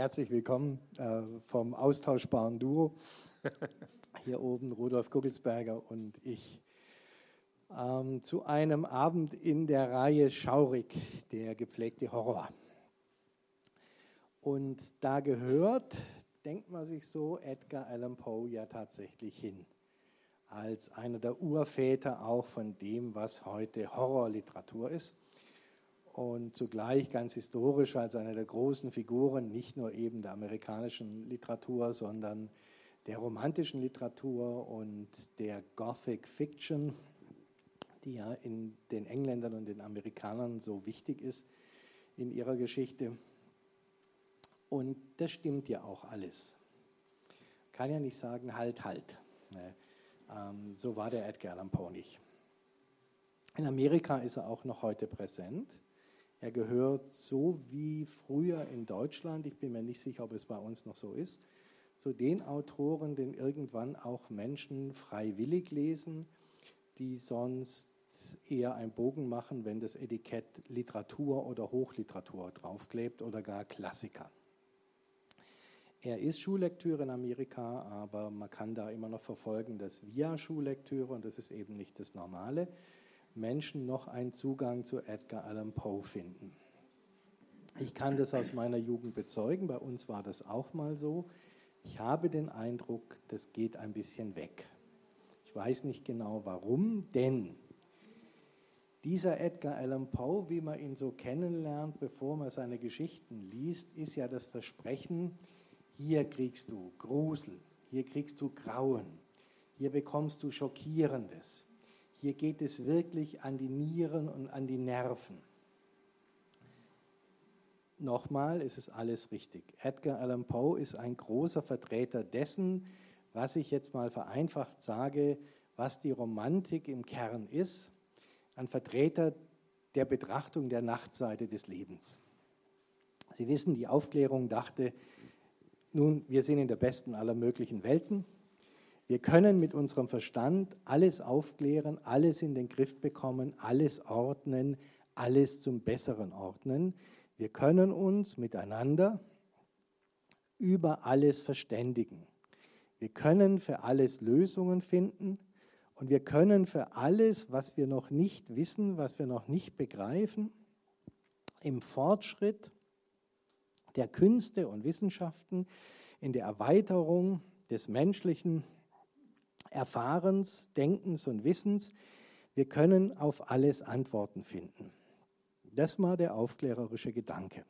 Herzlich willkommen äh, vom austauschbaren Duo. Hier oben Rudolf Guggelsberger und ich. Ähm, zu einem Abend in der Reihe Schaurig, der gepflegte Horror. Und da gehört, denkt man sich so, Edgar Allan Poe ja tatsächlich hin. Als einer der Urväter auch von dem, was heute Horrorliteratur ist und zugleich ganz historisch als eine der großen Figuren, nicht nur eben der amerikanischen Literatur, sondern der romantischen Literatur und der Gothic Fiction, die ja in den Engländern und den Amerikanern so wichtig ist in ihrer Geschichte. Und das stimmt ja auch alles. Kann ja nicht sagen, halt, halt. Ne? Ähm, so war der Edgar Allan Poe nicht. In Amerika ist er auch noch heute präsent. Er gehört so wie früher in Deutschland, ich bin mir nicht sicher, ob es bei uns noch so ist, zu den Autoren, den irgendwann auch Menschen freiwillig lesen, die sonst eher einen Bogen machen, wenn das Etikett Literatur oder Hochliteratur draufklebt oder gar Klassiker. Er ist Schullektüre in Amerika, aber man kann da immer noch verfolgen, dass via Schullektüre, und das ist eben nicht das Normale, Menschen noch einen Zugang zu Edgar Allan Poe finden. Ich kann das aus meiner Jugend bezeugen, bei uns war das auch mal so. Ich habe den Eindruck, das geht ein bisschen weg. Ich weiß nicht genau warum, denn dieser Edgar Allan Poe, wie man ihn so kennenlernt, bevor man seine Geschichten liest, ist ja das Versprechen, hier kriegst du Grusel, hier kriegst du Grauen, hier bekommst du Schockierendes. Hier geht es wirklich an die Nieren und an die Nerven. Nochmal, es ist alles richtig. Edgar Allan Poe ist ein großer Vertreter dessen, was ich jetzt mal vereinfacht sage, was die Romantik im Kern ist. Ein Vertreter der Betrachtung der Nachtseite des Lebens. Sie wissen, die Aufklärung dachte, nun, wir sind in der besten aller möglichen Welten. Wir können mit unserem Verstand alles aufklären, alles in den Griff bekommen, alles ordnen, alles zum Besseren ordnen. Wir können uns miteinander über alles verständigen. Wir können für alles Lösungen finden und wir können für alles, was wir noch nicht wissen, was wir noch nicht begreifen, im Fortschritt der Künste und Wissenschaften, in der Erweiterung des menschlichen Erfahrens, Denkens und Wissens. Wir können auf alles Antworten finden. Das war der aufklärerische Gedanke.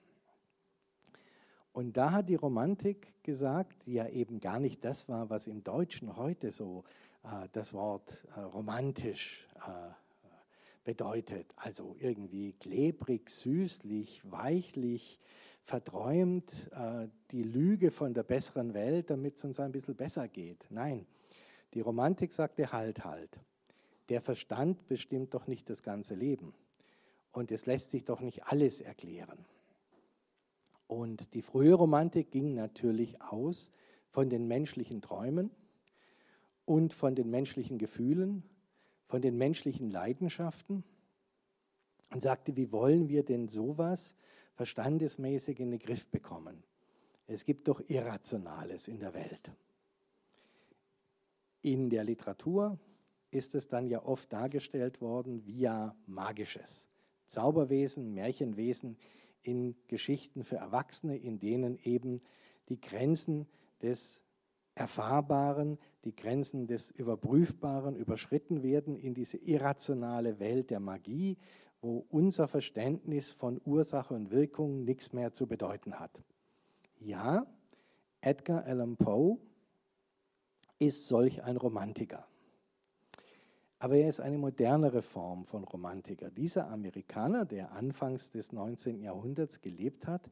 Und da hat die Romantik gesagt, die ja eben gar nicht das war, was im Deutschen heute so äh, das Wort äh, romantisch äh, bedeutet. Also irgendwie klebrig, süßlich, weichlich, verträumt, äh, die Lüge von der besseren Welt, damit es uns ein bisschen besser geht. Nein, die Romantik sagte halt, halt. Der Verstand bestimmt doch nicht das ganze Leben. Und es lässt sich doch nicht alles erklären. Und die frühe Romantik ging natürlich aus von den menschlichen Träumen und von den menschlichen Gefühlen, von den menschlichen Leidenschaften und sagte, wie wollen wir denn sowas verstandesmäßig in den Griff bekommen? Es gibt doch Irrationales in der Welt. In der Literatur ist es dann ja oft dargestellt worden via Magisches. Zauberwesen, Märchenwesen in Geschichten für Erwachsene, in denen eben die Grenzen des Erfahrbaren, die Grenzen des Überprüfbaren überschritten werden in diese irrationale Welt der Magie, wo unser Verständnis von Ursache und Wirkung nichts mehr zu bedeuten hat. Ja, Edgar Allan Poe ist solch ein Romantiker. Aber er ist eine modernere Form von Romantiker. Dieser Amerikaner, der anfangs des 19. Jahrhunderts gelebt hat,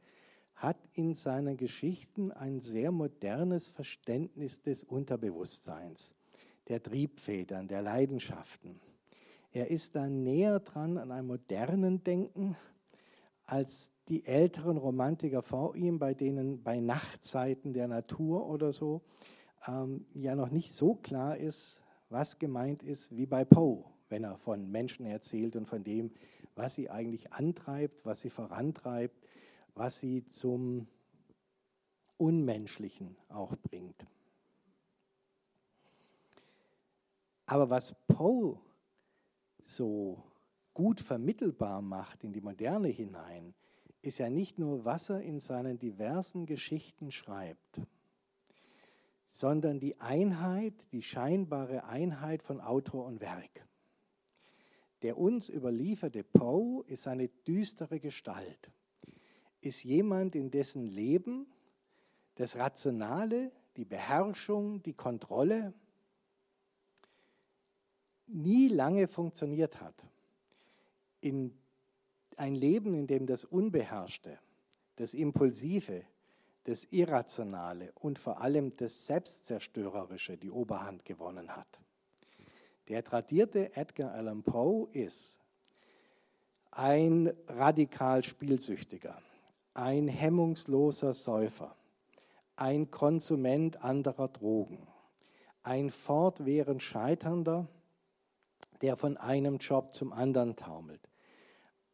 hat in seinen Geschichten ein sehr modernes Verständnis des Unterbewusstseins, der Triebfedern, der Leidenschaften. Er ist da näher dran an einem modernen Denken als die älteren Romantiker vor ihm, bei denen bei Nachtzeiten der Natur oder so ähm, ja noch nicht so klar ist, was gemeint ist wie bei Poe, wenn er von Menschen erzählt und von dem, was sie eigentlich antreibt, was sie vorantreibt, was sie zum Unmenschlichen auch bringt. Aber was Poe so gut vermittelbar macht in die Moderne hinein, ist ja nicht nur, was er in seinen diversen Geschichten schreibt, sondern die Einheit, die scheinbare Einheit von Autor und Werk. Der uns überlieferte Poe ist eine düstere Gestalt, ist jemand, in dessen Leben das Rationale, die Beherrschung, die Kontrolle nie lange funktioniert hat. In ein Leben, in dem das Unbeherrschte, das Impulsive, das Irrationale und vor allem das Selbstzerstörerische die Oberhand gewonnen hat. Der tradierte Edgar Allan Poe ist ein radikal Spielsüchtiger, ein hemmungsloser Säufer, ein Konsument anderer Drogen, ein fortwährend Scheiternder, der von einem Job zum anderen taumelt,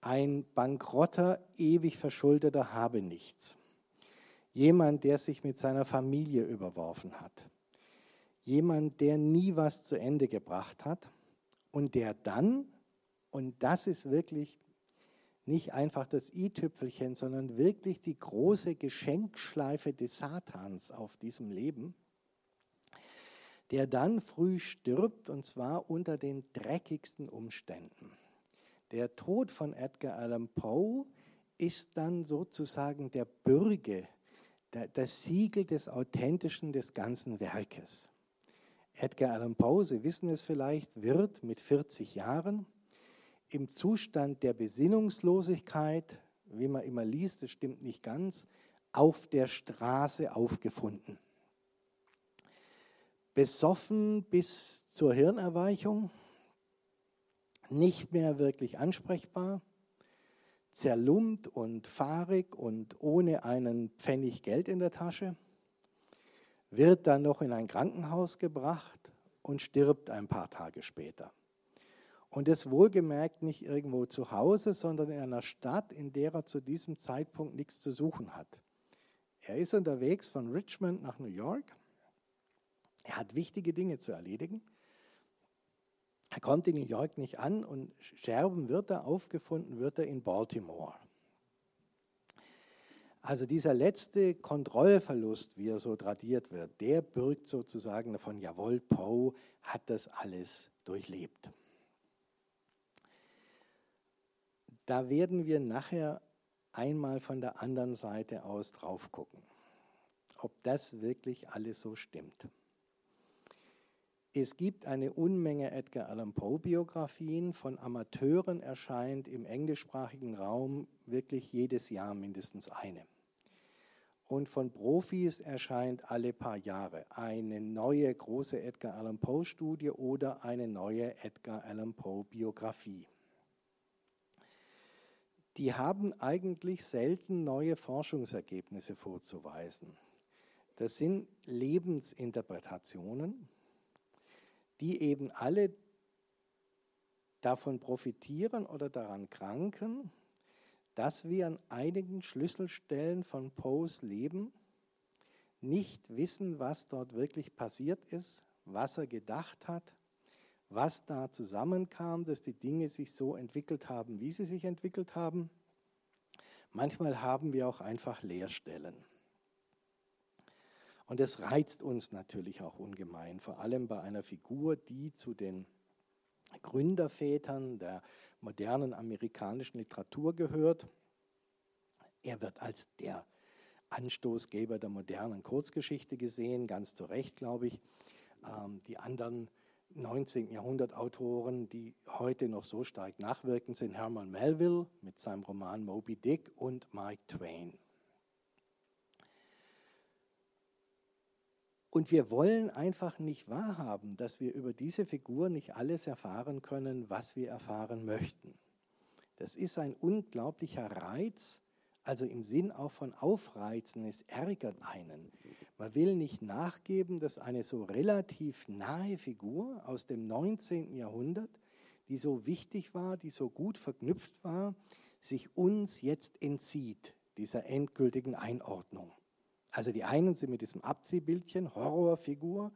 ein bankrotter, ewig verschuldeter Habenichts, jemand, der sich mit seiner Familie überworfen hat, jemand, der nie was zu Ende gebracht hat und der dann, und das ist wirklich nicht einfach das i-Tüpfelchen, sondern wirklich die große Geschenkschleife des Satans auf diesem Leben, der dann früh stirbt und zwar unter den dreckigsten Umständen. Der Tod von Edgar Allan Poe ist dann sozusagen der Bürge, das Siegel des Authentischen des ganzen Werkes. Edgar Allan Poe, Sie wissen es vielleicht, wird mit 40 Jahren im Zustand der Besinnungslosigkeit, wie man immer liest, das stimmt nicht ganz, auf der Straße aufgefunden. Besoffen bis zur Hirnerweichung, nicht mehr wirklich ansprechbar, zerlumpt und fahrig und ohne einen Pfennig Geld in der Tasche, wird dann noch in ein Krankenhaus gebracht und stirbt ein paar Tage später. Und das wohlgemerkt nicht irgendwo zu Hause, sondern in einer Stadt, in der er zu diesem Zeitpunkt nichts zu suchen hat. Er ist unterwegs von Richmond nach New York. Er hat wichtige Dinge zu erledigen. Er kommt in New York nicht an und Scherben wird er aufgefunden, wird er in Baltimore. Also dieser letzte Kontrollverlust, wie er so tradiert wird, der bürgt sozusagen davon, jawohl, Poe hat das alles durchlebt. Da werden wir nachher einmal von der anderen Seite aus drauf gucken, ob das wirklich alles so stimmt. Es gibt eine Unmenge Edgar Allan Poe Biografien. Von Amateuren erscheint im englischsprachigen Raum wirklich jedes Jahr mindestens eine. Und von Profis erscheint alle paar Jahre eine neue große Edgar Allan Poe Studie oder eine neue Edgar Allan Poe Biografie. Die haben eigentlich selten neue Forschungsergebnisse vorzuweisen. Das sind Lebensinterpretationen die eben alle davon profitieren oder daran kranken, dass wir an einigen Schlüsselstellen von Poes Leben nicht wissen, was dort wirklich passiert ist, was er gedacht hat, was da zusammenkam, dass die Dinge sich so entwickelt haben, wie sie sich entwickelt haben. Manchmal haben wir auch einfach Leerstellen. Und es reizt uns natürlich auch ungemein, vor allem bei einer Figur, die zu den Gründervätern der modernen amerikanischen Literatur gehört. Er wird als der Anstoßgeber der modernen Kurzgeschichte gesehen, ganz zu Recht, glaube ich. Ähm, die anderen 19. Jahrhundert Autoren, die heute noch so stark nachwirken, sind Herman Melville mit seinem Roman Moby Dick und Mark Twain. Und wir wollen einfach nicht wahrhaben, dass wir über diese Figur nicht alles erfahren können, was wir erfahren möchten. Das ist ein unglaublicher Reiz, also im Sinn auch von Aufreizen, es ärgert einen. Man will nicht nachgeben, dass eine so relativ nahe Figur aus dem 19. Jahrhundert, die so wichtig war, die so gut verknüpft war, sich uns jetzt entzieht, dieser endgültigen Einordnung. Also die einen sind mit diesem Abziehbildchen, Horrorfigur,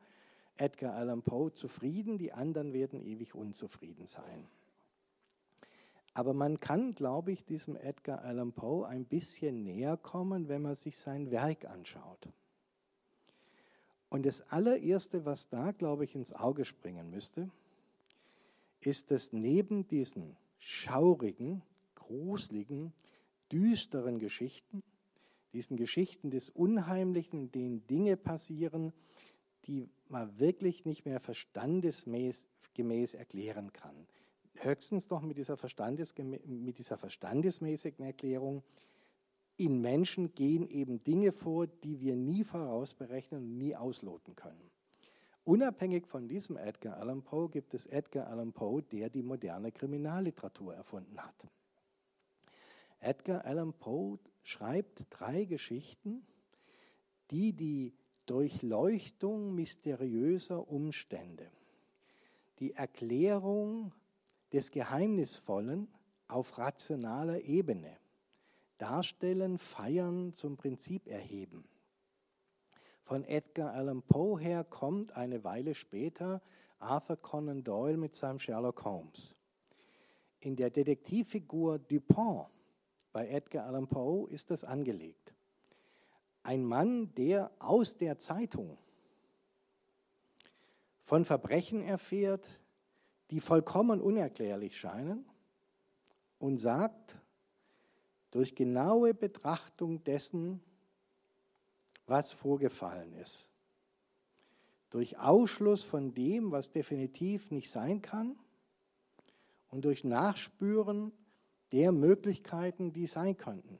Edgar Allan Poe zufrieden, die anderen werden ewig unzufrieden sein. Aber man kann, glaube ich, diesem Edgar Allan Poe ein bisschen näher kommen, wenn man sich sein Werk anschaut. Und das allererste, was da, glaube ich, ins Auge springen müsste, ist, dass neben diesen schaurigen, gruseligen, düsteren Geschichten, diesen Geschichten des Unheimlichen, in denen Dinge passieren, die man wirklich nicht mehr verstandesgemäß erklären kann. Höchstens doch mit dieser, mit dieser verstandesmäßigen Erklärung, in Menschen gehen eben Dinge vor, die wir nie vorausberechnen und nie ausloten können. Unabhängig von diesem Edgar Allan Poe gibt es Edgar Allan Poe, der die moderne Kriminalliteratur erfunden hat. Edgar Allan Poe schreibt drei Geschichten, die die Durchleuchtung mysteriöser Umstände, die Erklärung des Geheimnisvollen auf rationaler Ebene darstellen, feiern, zum Prinzip erheben. Von Edgar Allan Poe her kommt eine Weile später Arthur Conan Doyle mit seinem Sherlock Holmes. In der Detektivfigur Dupont bei Edgar Allan Poe ist das angelegt. Ein Mann, der aus der Zeitung von Verbrechen erfährt, die vollkommen unerklärlich scheinen und sagt, durch genaue Betrachtung dessen, was vorgefallen ist, durch Ausschluss von dem, was definitiv nicht sein kann und durch Nachspüren der Möglichkeiten, die sein könnten,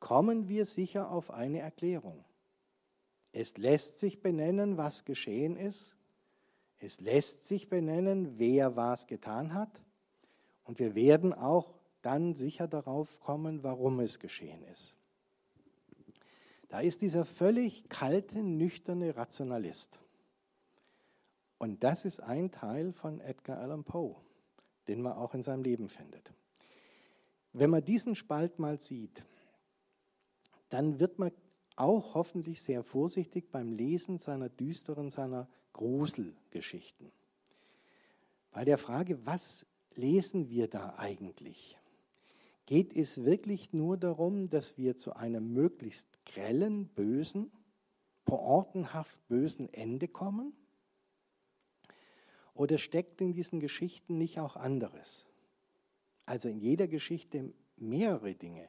kommen wir sicher auf eine Erklärung. Es lässt sich benennen, was geschehen ist. Es lässt sich benennen, wer was getan hat. Und wir werden auch dann sicher darauf kommen, warum es geschehen ist. Da ist dieser völlig kalte, nüchterne Rationalist. Und das ist ein Teil von Edgar Allan Poe, den man auch in seinem Leben findet. Wenn man diesen Spalt mal sieht, dann wird man auch hoffentlich sehr vorsichtig beim Lesen seiner düsteren, seiner Gruselgeschichten. Bei der Frage, was lesen wir da eigentlich? Geht es wirklich nur darum, dass wir zu einem möglichst grellen, bösen, poortenhaft bösen Ende kommen? Oder steckt in diesen Geschichten nicht auch anderes? Also in jeder Geschichte mehrere Dinge.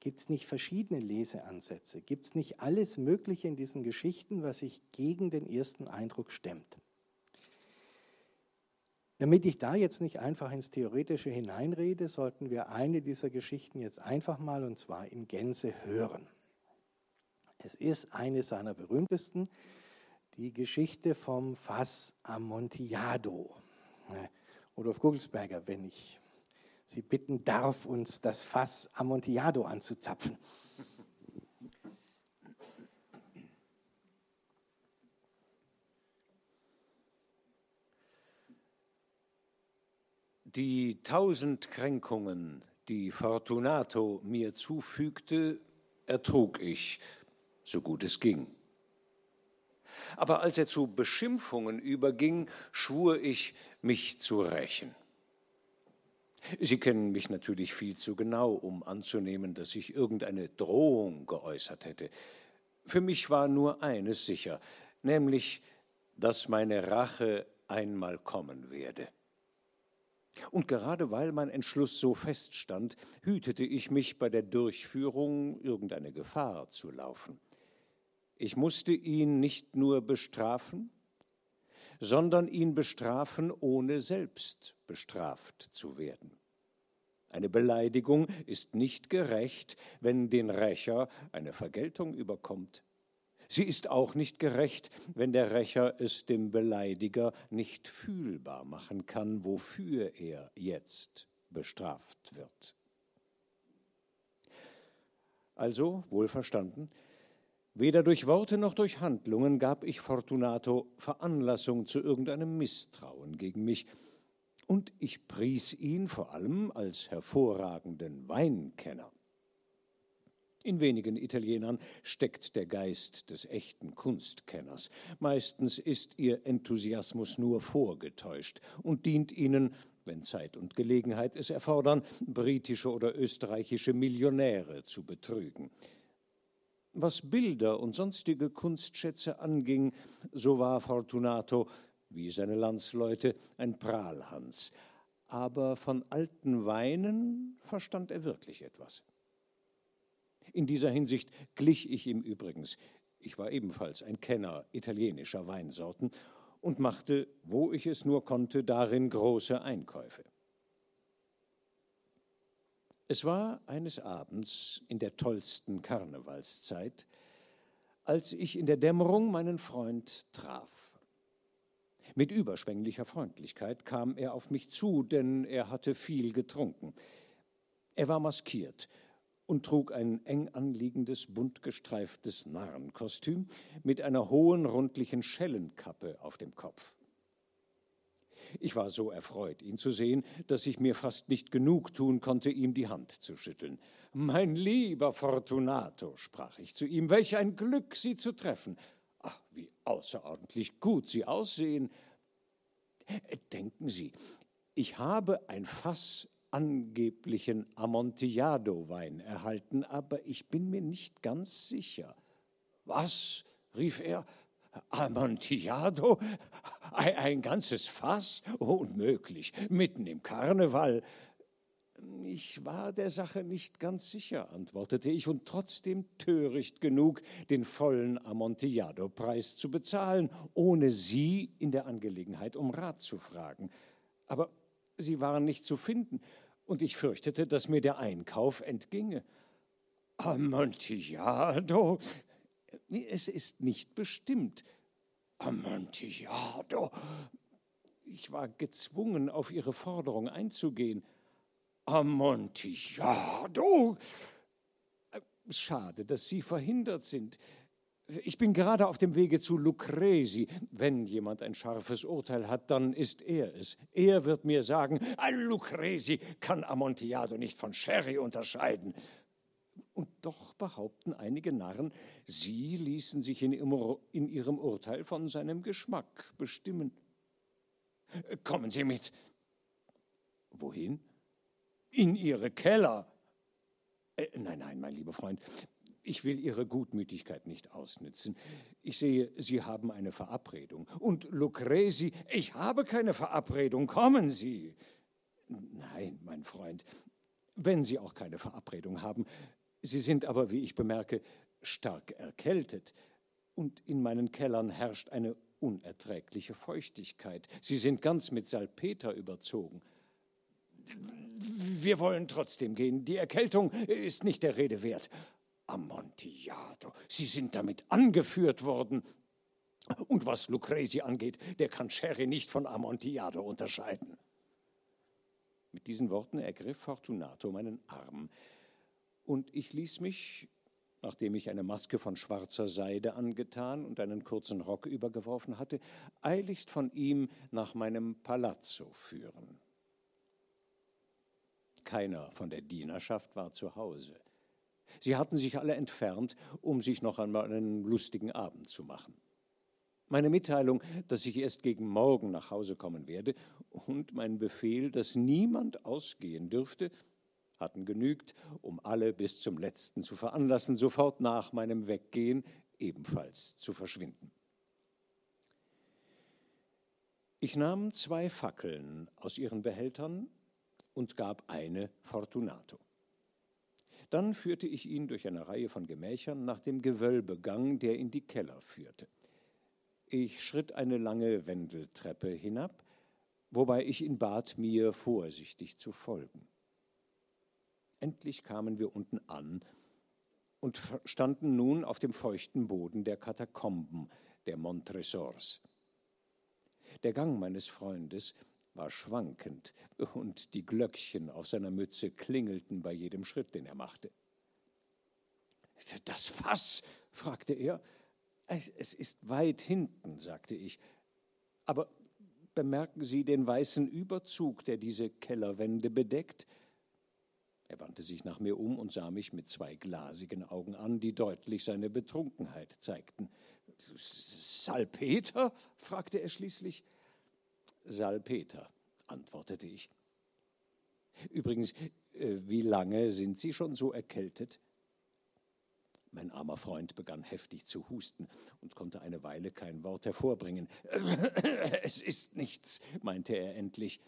Gibt es nicht verschiedene Leseansätze? Gibt es nicht alles Mögliche in diesen Geschichten, was sich gegen den ersten Eindruck stemmt? Damit ich da jetzt nicht einfach ins Theoretische hineinrede, sollten wir eine dieser Geschichten jetzt einfach mal und zwar in Gänze hören. Es ist eine seiner berühmtesten, die Geschichte vom Fass Amontillado. Rudolf Gugelsberger, wenn ich Sie bitten darf, uns das Fass Amontillado anzuzapfen. Die tausend Kränkungen, die Fortunato mir zufügte, ertrug ich, so gut es ging. Aber als er zu Beschimpfungen überging, schwur ich, mich zu rächen. Sie kennen mich natürlich viel zu genau, um anzunehmen, dass ich irgendeine Drohung geäußert hätte. Für mich war nur eines sicher, nämlich, dass meine Rache einmal kommen werde. Und gerade weil mein Entschluss so feststand, hütete ich mich bei der Durchführung irgendeine Gefahr zu laufen. Ich musste ihn nicht nur bestrafen, sondern ihn bestrafen, ohne selbst bestraft zu werden. Eine Beleidigung ist nicht gerecht, wenn den Rächer eine Vergeltung überkommt. Sie ist auch nicht gerecht, wenn der Rächer es dem Beleidiger nicht fühlbar machen kann, wofür er jetzt bestraft wird. Also, wohlverstanden, weder durch Worte noch durch Handlungen gab ich Fortunato Veranlassung zu irgendeinem Misstrauen gegen mich, und ich pries ihn vor allem als hervorragenden Weinkenner. In wenigen Italienern steckt der Geist des echten Kunstkenners. Meistens ist ihr Enthusiasmus nur vorgetäuscht und dient ihnen, wenn Zeit und Gelegenheit es erfordern, britische oder österreichische Millionäre zu betrügen. Was Bilder und sonstige Kunstschätze anging, so war Fortunato, wie seine Landsleute, ein Prahlhans. Aber von alten Weinen verstand er wirklich etwas. In dieser Hinsicht glich ich ihm übrigens. Ich war ebenfalls ein Kenner italienischer Weinsorten und machte, wo ich es nur konnte, darin große Einkäufe. Es war eines Abends in der tollsten Karnevalszeit, als ich in der Dämmerung meinen Freund traf. Mit überschwänglicher Freundlichkeit kam er auf mich zu, denn er hatte viel getrunken. Er war maskiert und trug ein eng anliegendes, bunt gestreiftes Narrenkostüm mit einer hohen, rundlichen Schellenkappe auf dem Kopf. Ich war so erfreut, ihn zu sehen, dass ich mir fast nicht genug tun konnte, ihm die Hand zu schütteln. Mein lieber Fortunato, sprach ich zu ihm, welch ein Glück, Sie zu treffen. Ach, wie außerordentlich gut Sie aussehen. Denken Sie, ich habe ein Fass angeblichen Amontillado-Wein erhalten, aber ich bin mir nicht ganz sicher. Was? rief er. Amontillado? Ein, ein ganzes Fass? Unmöglich, mitten im Karneval. Ich war der Sache nicht ganz sicher, antwortete ich, und trotzdem töricht genug, den vollen Amontillado-Preis zu bezahlen, ohne Sie in der Angelegenheit um Rat zu fragen. Aber sie waren nicht zu finden, und ich fürchtete, dass mir der Einkauf entginge. Amontillado? Es ist nicht bestimmt. Amontillado? Ich war gezwungen, auf Ihre Forderung einzugehen. Amontillado? Schade, dass Sie verhindert sind. Ich bin gerade auf dem Wege zu Lucrezi. Wenn jemand ein scharfes Urteil hat, dann ist er es. Er wird mir sagen, ein Lucrezi kann Amontillado nicht von Sherry unterscheiden. Und doch behaupten einige Narren, sie ließen sich in ihrem Urteil von seinem Geschmack bestimmen. Kommen Sie mit. Wohin? In Ihre Keller. Äh, nein, nein, mein lieber Freund, ich will Ihre Gutmütigkeit nicht ausnützen. Ich sehe, Sie haben eine Verabredung. Und Lucrezi, ich habe keine Verabredung. Kommen Sie. Nein, mein Freund, wenn Sie auch keine Verabredung haben. Sie sind aber, wie ich bemerke, stark erkältet. Und in meinen Kellern herrscht eine unerträgliche Feuchtigkeit. Sie sind ganz mit Salpeter überzogen. Wir wollen trotzdem gehen. Die Erkältung ist nicht der Rede wert. Amontillado. Sie sind damit angeführt worden. Und was Lucrezi angeht, der kann Sherry nicht von Amontillado unterscheiden. Mit diesen Worten ergriff Fortunato meinen Arm, und ich ließ mich, nachdem ich eine Maske von schwarzer Seide angetan und einen kurzen Rock übergeworfen hatte, eiligst von ihm nach meinem Palazzo führen. Keiner von der Dienerschaft war zu Hause. Sie hatten sich alle entfernt, um sich noch einmal einen lustigen Abend zu machen. Meine Mitteilung, dass ich erst gegen Morgen nach Hause kommen werde, und mein Befehl, dass niemand ausgehen dürfte, hatten genügt, um alle bis zum letzten zu veranlassen, sofort nach meinem Weggehen ebenfalls zu verschwinden. Ich nahm zwei Fackeln aus ihren Behältern und gab eine Fortunato. Dann führte ich ihn durch eine Reihe von Gemächern nach dem Gewölbegang, der in die Keller führte. Ich schritt eine lange Wendeltreppe hinab, wobei ich ihn bat, mir vorsichtig zu folgen. Endlich kamen wir unten an und standen nun auf dem feuchten Boden der Katakomben der Montresors. Der Gang meines Freundes war schwankend, und die Glöckchen auf seiner Mütze klingelten bei jedem Schritt, den er machte. Das Fass? fragte er. Es ist weit hinten, sagte ich. Aber bemerken Sie den weißen Überzug, der diese Kellerwände bedeckt? Er wandte sich nach mir um und sah mich mit zwei glasigen Augen an, die deutlich seine Betrunkenheit zeigten. Salpeter? fragte er schließlich. Salpeter, antwortete ich. Übrigens, äh, wie lange sind Sie schon so erkältet? Mein armer Freund begann heftig zu husten und konnte eine Weile kein Wort hervorbringen. Es ist nichts, meinte er endlich.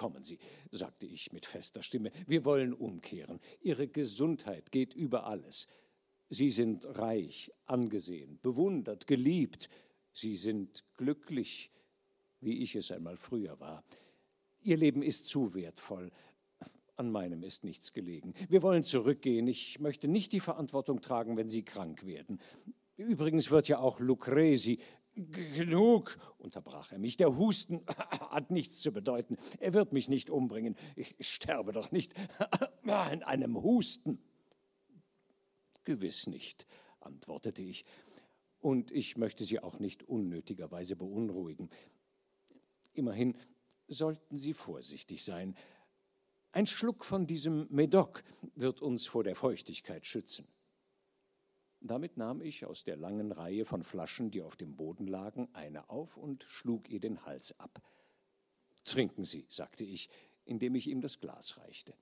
Kommen Sie, sagte ich mit fester Stimme, wir wollen umkehren. Ihre Gesundheit geht über alles. Sie sind reich, angesehen, bewundert, geliebt. Sie sind glücklich, wie ich es einmal früher war. Ihr Leben ist zu wertvoll. An meinem ist nichts gelegen. Wir wollen zurückgehen. Ich möchte nicht die Verantwortung tragen, wenn Sie krank werden. Übrigens wird ja auch Lucrezi Genug, unterbrach er mich. Der Husten hat nichts zu bedeuten. Er wird mich nicht umbringen. Ich sterbe doch nicht an einem Husten. Gewiss nicht, antwortete ich. Und ich möchte Sie auch nicht unnötigerweise beunruhigen. Immerhin sollten Sie vorsichtig sein. Ein Schluck von diesem Medoc wird uns vor der Feuchtigkeit schützen. Damit nahm ich aus der langen Reihe von Flaschen, die auf dem Boden lagen, eine auf und schlug ihr den Hals ab. Trinken Sie, sagte ich, indem ich ihm das Glas reichte.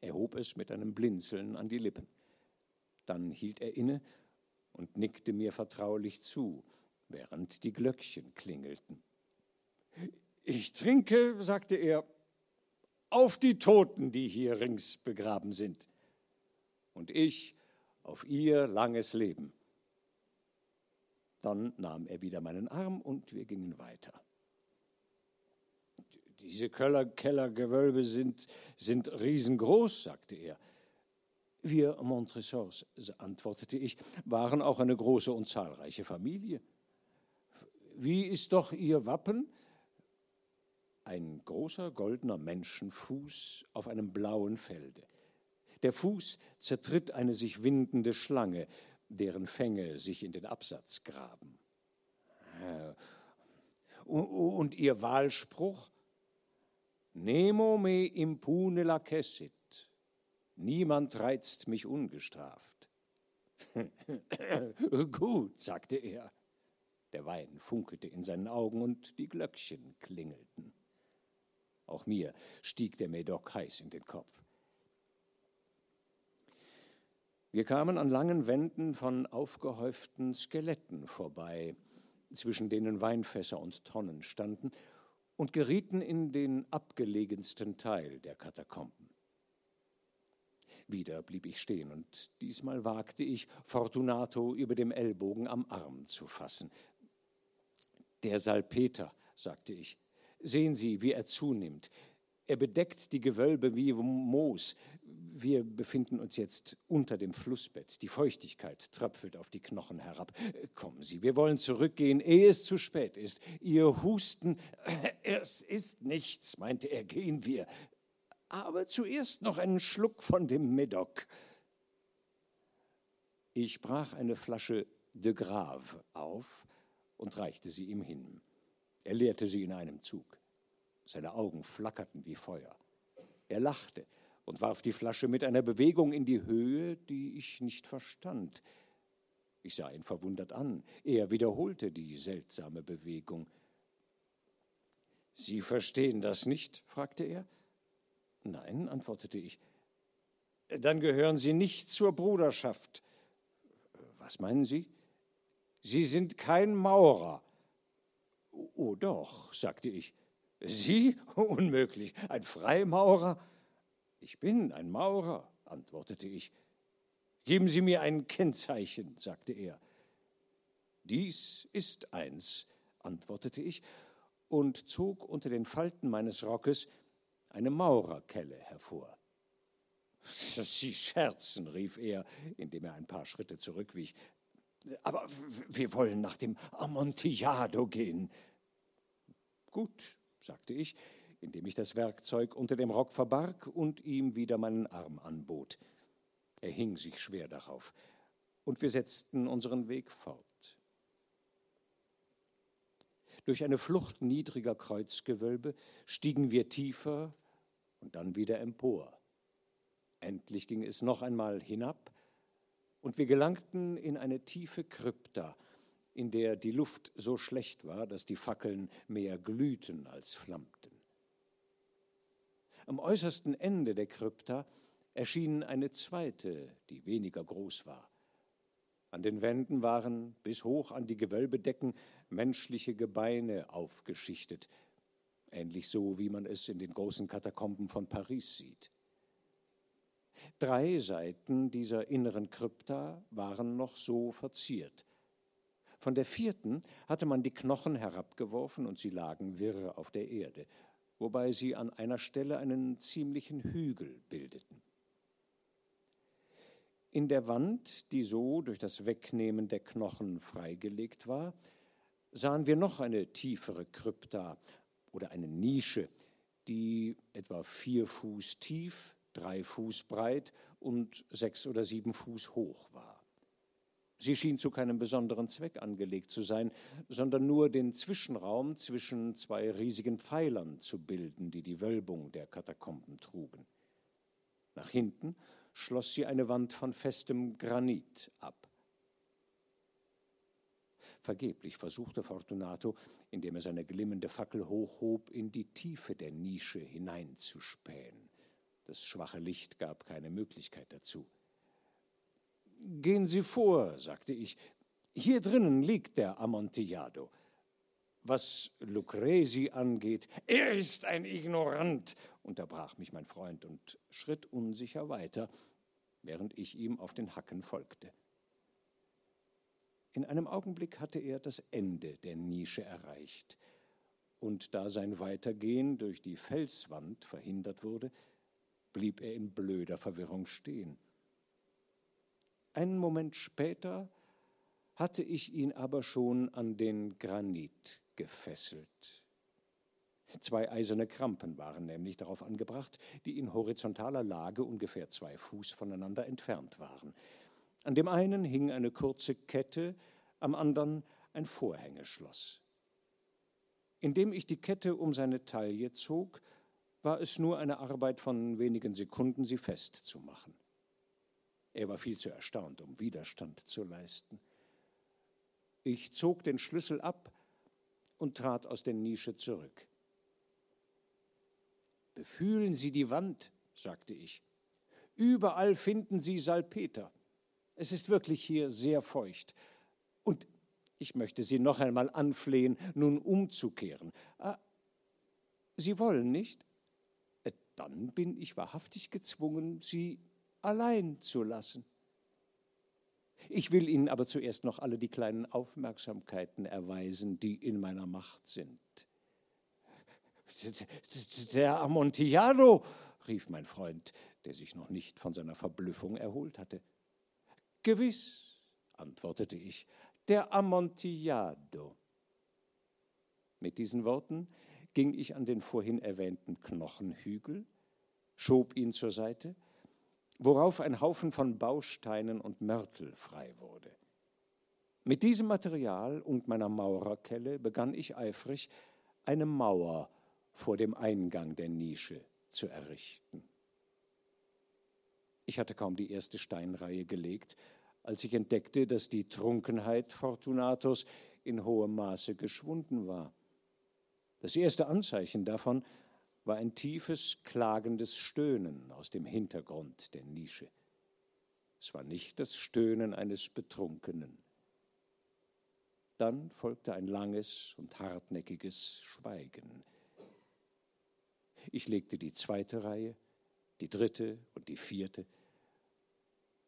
Er hob es mit einem Blinzeln an die Lippen. Dann hielt er inne und nickte mir vertraulich zu, während die Glöckchen klingelten. Ich trinke, sagte er, auf die Toten, die hier rings begraben sind. Und ich auf ihr langes Leben. Dann nahm er wieder meinen Arm und wir gingen weiter. Diese Keller, Kellergewölbe sind, sind riesengroß, sagte er. Wir Montresors, antwortete ich, waren auch eine große und zahlreiche Familie. Wie ist doch Ihr Wappen? Ein großer goldener Menschenfuß auf einem blauen Felde. Der Fuß zertritt eine sich windende Schlange, deren Fänge sich in den Absatz graben. Und ihr Wahlspruch? Nemo me impune lacessit. Niemand reizt mich ungestraft. Gut, sagte er. Der Wein funkelte in seinen Augen und die Glöckchen klingelten. Auch mir stieg der Medoc heiß in den Kopf. Wir kamen an langen Wänden von aufgehäuften Skeletten vorbei, zwischen denen Weinfässer und Tonnen standen, und gerieten in den abgelegensten Teil der Katakomben. Wieder blieb ich stehen, und diesmal wagte ich, Fortunato über dem Ellbogen am Arm zu fassen. Der Salpeter, sagte ich, sehen Sie, wie er zunimmt. Er bedeckt die Gewölbe wie Moos, wir befinden uns jetzt unter dem Flussbett. Die Feuchtigkeit tröpfelt auf die Knochen herab. Kommen Sie, wir wollen zurückgehen, ehe es zu spät ist. Ihr Husten, es ist nichts, meinte er, gehen wir. Aber zuerst noch einen Schluck von dem Medoc. Ich brach eine Flasche de Grave auf und reichte sie ihm hin. Er leerte sie in einem Zug. Seine Augen flackerten wie Feuer. Er lachte und warf die Flasche mit einer Bewegung in die Höhe, die ich nicht verstand. Ich sah ihn verwundert an. Er wiederholte die seltsame Bewegung. Sie verstehen das nicht? fragte er. Nein, antwortete ich. Dann gehören Sie nicht zur Bruderschaft. Was meinen Sie? Sie sind kein Maurer. Oh doch, sagte ich. Sie? Unmöglich. Ein Freimaurer? Ich bin ein Maurer, antwortete ich. Geben Sie mir ein Kennzeichen, sagte er. Dies ist eins, antwortete ich und zog unter den Falten meines Rockes eine Maurerkelle hervor. Sie scherzen, rief er, indem er ein paar Schritte zurückwich. Aber wir wollen nach dem Amontillado gehen. Gut, sagte ich, indem ich das Werkzeug unter dem Rock verbarg und ihm wieder meinen Arm anbot. Er hing sich schwer darauf, und wir setzten unseren Weg fort. Durch eine Flucht niedriger Kreuzgewölbe stiegen wir tiefer und dann wieder empor. Endlich ging es noch einmal hinab und wir gelangten in eine tiefe Krypta, in der die Luft so schlecht war, dass die Fackeln mehr glühten als flammten. Am äußersten Ende der Krypta erschien eine zweite, die weniger groß war. An den Wänden waren bis hoch an die Gewölbedecken menschliche Gebeine aufgeschichtet, ähnlich so, wie man es in den großen Katakomben von Paris sieht. Drei Seiten dieser inneren Krypta waren noch so verziert. Von der vierten hatte man die Knochen herabgeworfen und sie lagen wirr auf der Erde, wobei sie an einer Stelle einen ziemlichen Hügel bildeten. In der Wand, die so durch das Wegnehmen der Knochen freigelegt war, sahen wir noch eine tiefere Krypta oder eine Nische, die etwa vier Fuß tief, drei Fuß breit und sechs oder sieben Fuß hoch war. Sie schien zu keinem besonderen Zweck angelegt zu sein, sondern nur den Zwischenraum zwischen zwei riesigen Pfeilern zu bilden, die die Wölbung der Katakomben trugen. Nach hinten schloss sie eine Wand von festem Granit ab. Vergeblich versuchte Fortunato, indem er seine glimmende Fackel hochhob, in die Tiefe der Nische hineinzuspähen. Das schwache Licht gab keine Möglichkeit dazu. Gehen Sie vor, sagte ich. Hier drinnen liegt der Amontillado. Was Lucrezi angeht, er ist ein Ignorant, unterbrach mich mein Freund und schritt unsicher weiter, während ich ihm auf den Hacken folgte. In einem Augenblick hatte er das Ende der Nische erreicht, und da sein Weitergehen durch die Felswand verhindert wurde, blieb er in blöder Verwirrung stehen. Einen Moment später hatte ich ihn aber schon an den Granit gefesselt. Zwei eiserne Krampen waren nämlich darauf angebracht, die in horizontaler Lage ungefähr zwei Fuß voneinander entfernt waren. An dem einen hing eine kurze Kette, am anderen ein Vorhängeschloss. Indem ich die Kette um seine Taille zog, war es nur eine Arbeit von wenigen Sekunden, sie festzumachen. Er war viel zu erstaunt, um Widerstand zu leisten. Ich zog den Schlüssel ab und trat aus der Nische zurück. Befühlen Sie die Wand, sagte ich. Überall finden Sie Salpeter. Es ist wirklich hier sehr feucht. Und ich möchte Sie noch einmal anflehen, nun umzukehren. Ah, Sie wollen nicht? dann bin ich wahrhaftig gezwungen, sie allein zu lassen. Ich will Ihnen aber zuerst noch alle die kleinen Aufmerksamkeiten erweisen, die in meiner Macht sind. Der Amontillado, rief mein Freund, der sich noch nicht von seiner Verblüffung erholt hatte. Gewiss, antwortete ich, der Amontillado. Mit diesen Worten ging ich an den vorhin erwähnten Knochenhügel, schob ihn zur Seite, worauf ein Haufen von Bausteinen und Mörtel frei wurde. Mit diesem Material und meiner Maurerkelle begann ich eifrig, eine Mauer vor dem Eingang der Nische zu errichten. Ich hatte kaum die erste Steinreihe gelegt, als ich entdeckte, dass die Trunkenheit Fortunatos in hohem Maße geschwunden war. Das erste Anzeichen davon war ein tiefes, klagendes Stöhnen aus dem Hintergrund der Nische. Es war nicht das Stöhnen eines Betrunkenen. Dann folgte ein langes und hartnäckiges Schweigen. Ich legte die zweite Reihe, die dritte und die vierte,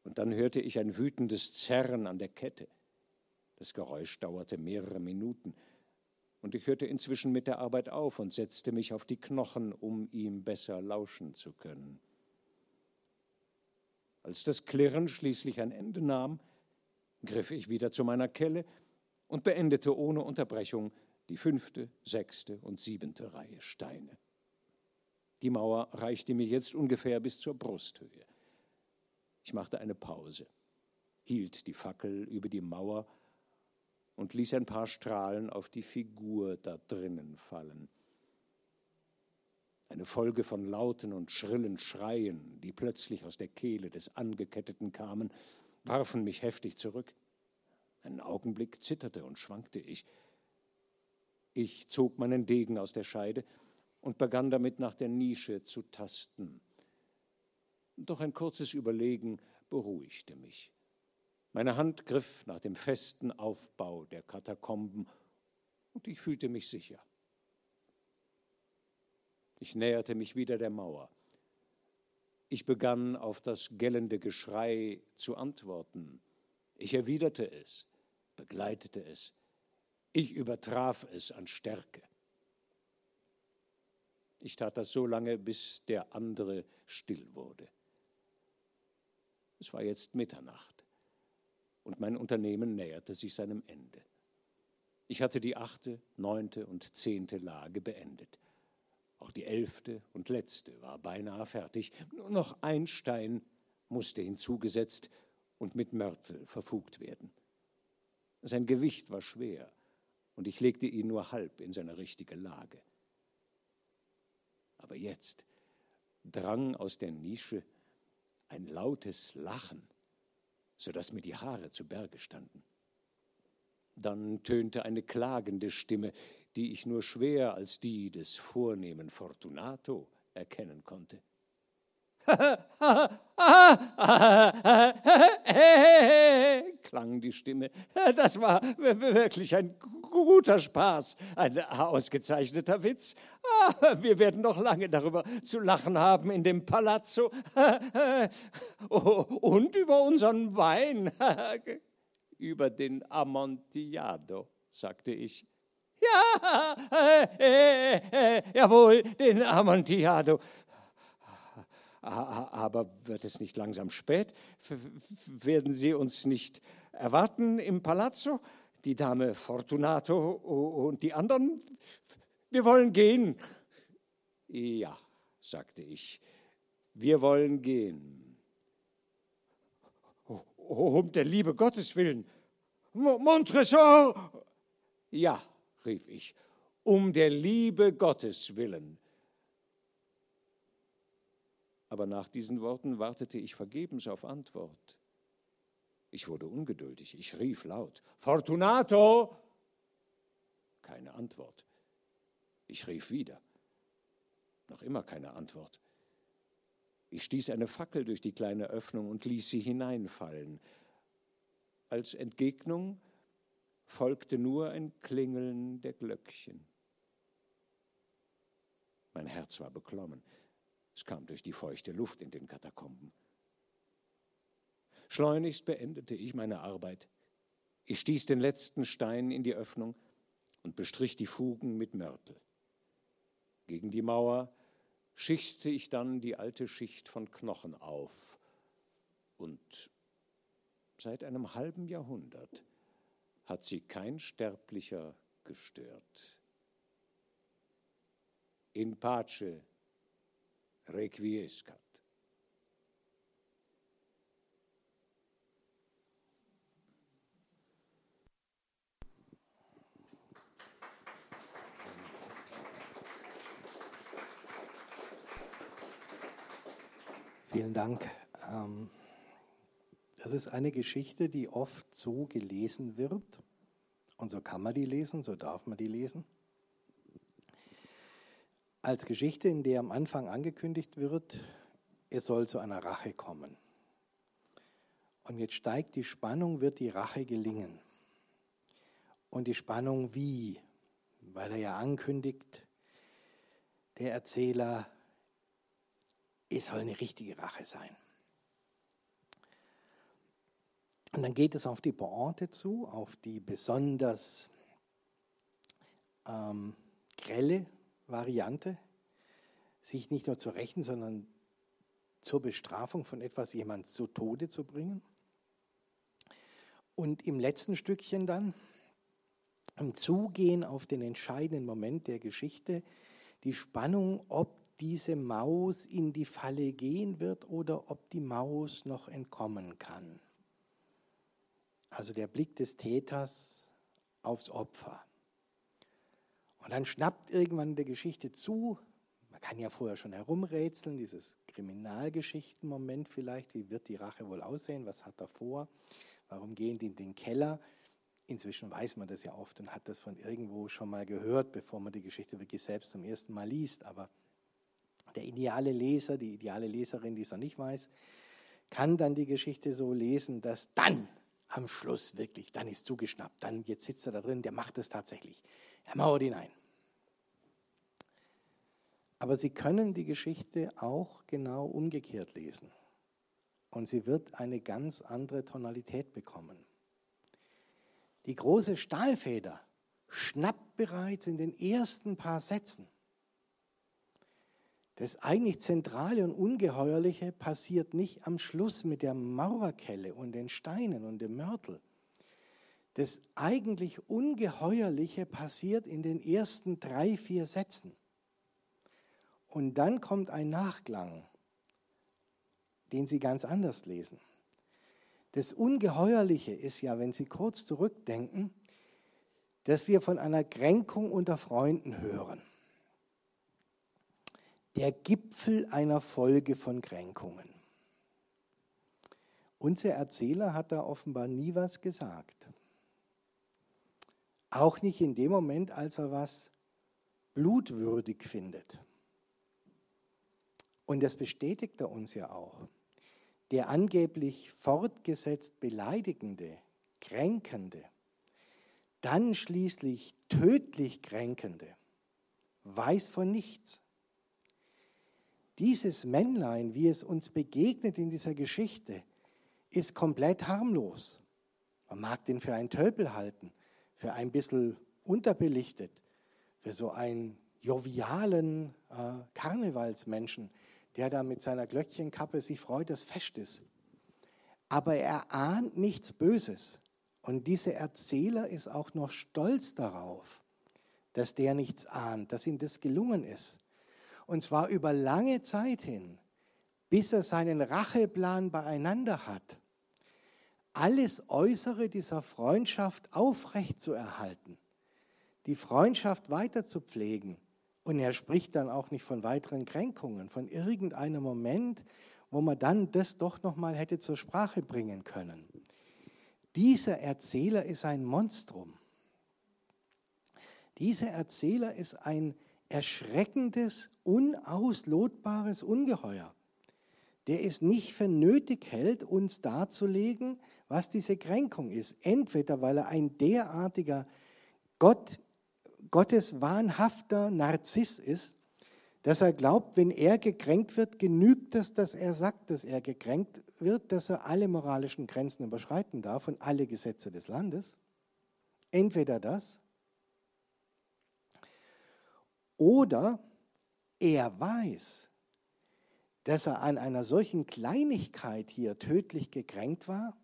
und dann hörte ich ein wütendes Zerren an der Kette. Das Geräusch dauerte mehrere Minuten, und ich hörte inzwischen mit der Arbeit auf und setzte mich auf die Knochen, um ihm besser lauschen zu können. Als das Klirren schließlich ein Ende nahm, griff ich wieder zu meiner Kelle und beendete ohne Unterbrechung die fünfte, sechste und siebente Reihe Steine. Die Mauer reichte mir jetzt ungefähr bis zur Brusthöhe. Ich machte eine Pause, hielt die Fackel über die Mauer und ließ ein paar Strahlen auf die Figur da drinnen fallen. Eine Folge von lauten und schrillen Schreien, die plötzlich aus der Kehle des Angeketteten kamen, warfen mich heftig zurück. Einen Augenblick zitterte und schwankte ich. Ich zog meinen Degen aus der Scheide und begann damit nach der Nische zu tasten. Doch ein kurzes Überlegen beruhigte mich. Meine Hand griff nach dem festen Aufbau der Katakomben und ich fühlte mich sicher. Ich näherte mich wieder der Mauer. Ich begann auf das gellende Geschrei zu antworten. Ich erwiderte es, begleitete es. Ich übertraf es an Stärke. Ich tat das so lange, bis der andere still wurde. Es war jetzt Mitternacht und mein Unternehmen näherte sich seinem Ende. Ich hatte die achte, neunte und zehnte Lage beendet. Auch die elfte und letzte war beinahe fertig. Nur noch ein Stein musste hinzugesetzt und mit Mörtel verfugt werden. Sein Gewicht war schwer und ich legte ihn nur halb in seine richtige Lage. Aber jetzt drang aus der Nische ein lautes Lachen, so dass mir die Haare zu Berge standen. Dann tönte eine klagende Stimme, die ich nur schwer als die des vornehmen Fortunato erkennen konnte. klang die Stimme. Das war wirklich ein guter Spaß, ein ausgezeichneter Witz. Wir werden noch lange darüber zu lachen haben in dem Palazzo und über unseren Wein, über den Amontillado, sagte ich. Ja, äh, äh, jawohl, den Amontillado. Aber wird es nicht langsam spät? Werden Sie uns nicht erwarten im Palazzo? Die Dame Fortunato und die anderen? Wir wollen gehen. Ja, sagte ich, wir wollen gehen. Um der Liebe Gottes willen. Montresor! Ja, rief ich, um der Liebe Gottes willen. Aber nach diesen Worten wartete ich vergebens auf Antwort. Ich wurde ungeduldig. Ich rief laut: Fortunato! Keine Antwort. Ich rief wieder. Noch immer keine Antwort. Ich stieß eine Fackel durch die kleine Öffnung und ließ sie hineinfallen. Als Entgegnung folgte nur ein Klingeln der Glöckchen. Mein Herz war beklommen. Es kam durch die feuchte Luft in den Katakomben. Schleunigst beendete ich meine Arbeit. Ich stieß den letzten Stein in die Öffnung und bestrich die Fugen mit Mörtel. Gegen die Mauer schichtete ich dann die alte Schicht von Knochen auf. Und seit einem halben Jahrhundert hat sie kein Sterblicher gestört. In pace requiescat. Vielen Dank. Ähm, das ist eine Geschichte, die oft so gelesen wird. Und so kann man die lesen, so darf man die lesen als Geschichte, in der am Anfang angekündigt wird, es soll zu einer Rache kommen. Und jetzt steigt die Spannung, wird die Rache gelingen? Und die Spannung wie? Weil er ja ankündigt, der Erzähler, es soll eine richtige Rache sein. Und dann geht es auf die Pointe zu, auf die besonders ähm, grelle Variante, sich nicht nur zu rächen, sondern zur Bestrafung von etwas jemand zu Tode zu bringen. Und im letzten Stückchen dann, im Zugehen auf den entscheidenden Moment der Geschichte, die Spannung, ob diese Maus in die Falle gehen wird oder ob die Maus noch entkommen kann. Also der Blick des Täters aufs Opfer. Und dann schnappt irgendwann der Geschichte zu, Man kann ja vorher schon herumrätseln, dieses Kriminalgeschichtenmoment vielleicht, wie wird die Rache wohl aussehen, was hat er vor, warum gehen die in den Keller. Inzwischen weiß man das ja oft und hat das von irgendwo schon mal gehört, bevor man die Geschichte wirklich selbst zum ersten Mal liest. Aber der ideale Leser, die ideale Leserin, die es noch nicht weiß, kann dann die Geschichte so lesen, dass dann am Schluss wirklich, dann ist zugeschnappt, dann jetzt sitzt er da drin, der macht es tatsächlich. Er mauert ihn ein. Aber Sie können die Geschichte auch genau umgekehrt lesen. Und sie wird eine ganz andere Tonalität bekommen. Die große Stahlfeder schnappt bereits in den ersten paar Sätzen. Das eigentlich Zentrale und Ungeheuerliche passiert nicht am Schluss mit der Mauerkelle und den Steinen und dem Mörtel. Das eigentlich Ungeheuerliche passiert in den ersten drei, vier Sätzen. Und dann kommt ein Nachklang, den Sie ganz anders lesen. Das Ungeheuerliche ist ja, wenn Sie kurz zurückdenken, dass wir von einer Kränkung unter Freunden hören. Der Gipfel einer Folge von Kränkungen. Unser Erzähler hat da offenbar nie was gesagt. Auch nicht in dem Moment, als er was blutwürdig findet. Und das bestätigt er uns ja auch der angeblich fortgesetzt beleidigende, kränkende, dann schließlich tödlich kränkende, weiß von nichts. Dieses Männlein, wie es uns begegnet in dieser Geschichte, ist komplett harmlos. Man mag den für einen Tölpel halten, für ein bisschen unterbelichtet, für so einen jovialen äh, Karnevalsmenschen, der da mit seiner Glöckchenkappe sich freut, dass Fest ist. Aber er ahnt nichts Böses. Und dieser Erzähler ist auch noch stolz darauf, dass der nichts ahnt, dass ihm das gelungen ist. Und zwar über lange Zeit hin, bis er seinen Racheplan beieinander hat. Alles Äußere dieser Freundschaft aufrecht zu erhalten, die Freundschaft weiter zu pflegen und er spricht dann auch nicht von weiteren Kränkungen, von irgendeinem Moment, wo man dann das doch noch mal hätte zur Sprache bringen können. Dieser Erzähler ist ein Monstrum. Dieser Erzähler ist ein erschreckendes, unauslotbares Ungeheuer, der es nicht für nötig hält, uns darzulegen, was diese Kränkung ist. Entweder weil er ein derartiger Gott Gottes wahnhafter Narziss ist, dass er glaubt, wenn er gekränkt wird, genügt es, dass er sagt, dass er gekränkt wird, dass er alle moralischen Grenzen überschreiten darf und alle Gesetze des Landes. Entweder das oder er weiß, dass er an einer solchen Kleinigkeit hier tödlich gekränkt war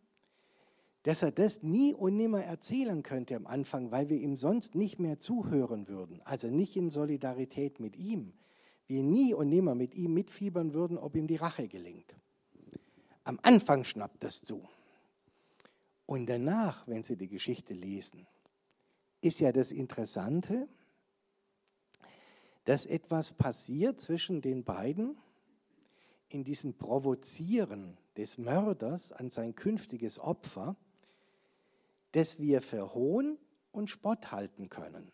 dass er das nie und nimmer erzählen könnte am Anfang, weil wir ihm sonst nicht mehr zuhören würden, also nicht in Solidarität mit ihm, wir nie und nimmer mit ihm mitfiebern würden, ob ihm die Rache gelingt. Am Anfang schnappt das zu. Und danach, wenn Sie die Geschichte lesen, ist ja das Interessante, dass etwas passiert zwischen den beiden in diesem Provozieren des Mörders an sein künftiges Opfer, das wir für Hohn und Spott halten können.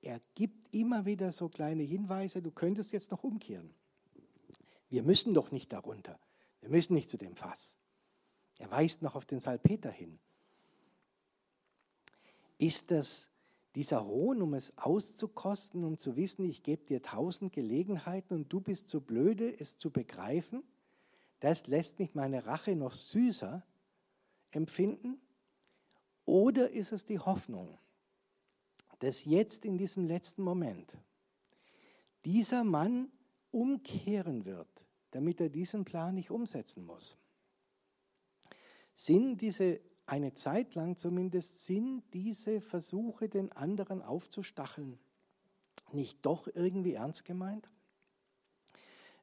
Er gibt immer wieder so kleine Hinweise, du könntest jetzt noch umkehren. Wir müssen doch nicht darunter. Wir müssen nicht zu dem Fass. Er weist noch auf den Salpeter hin. Ist das dieser Hohn, um es auszukosten, um zu wissen, ich gebe dir tausend Gelegenheiten und du bist zu blöde, es zu begreifen? Das lässt mich meine Rache noch süßer empfinden? Oder ist es die Hoffnung, dass jetzt in diesem letzten Moment dieser Mann umkehren wird, damit er diesen Plan nicht umsetzen muss? Sind diese, eine Zeit lang zumindest, sind diese Versuche, den anderen aufzustacheln, nicht doch irgendwie ernst gemeint?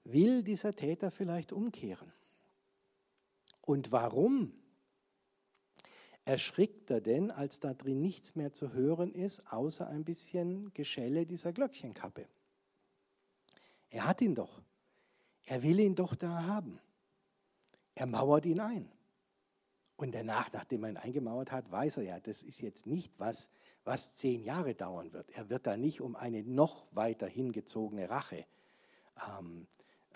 Will dieser Täter vielleicht umkehren? Und warum erschrickt er denn, als da drin nichts mehr zu hören ist, außer ein bisschen Geschelle dieser Glöckchenkappe. Er hat ihn doch. Er will ihn doch da haben. Er mauert ihn ein. Und danach, nachdem er ihn eingemauert hat, weiß er ja, das ist jetzt nicht was, was zehn Jahre dauern wird. Er wird da nicht um eine noch weiter hingezogene Rache ähm,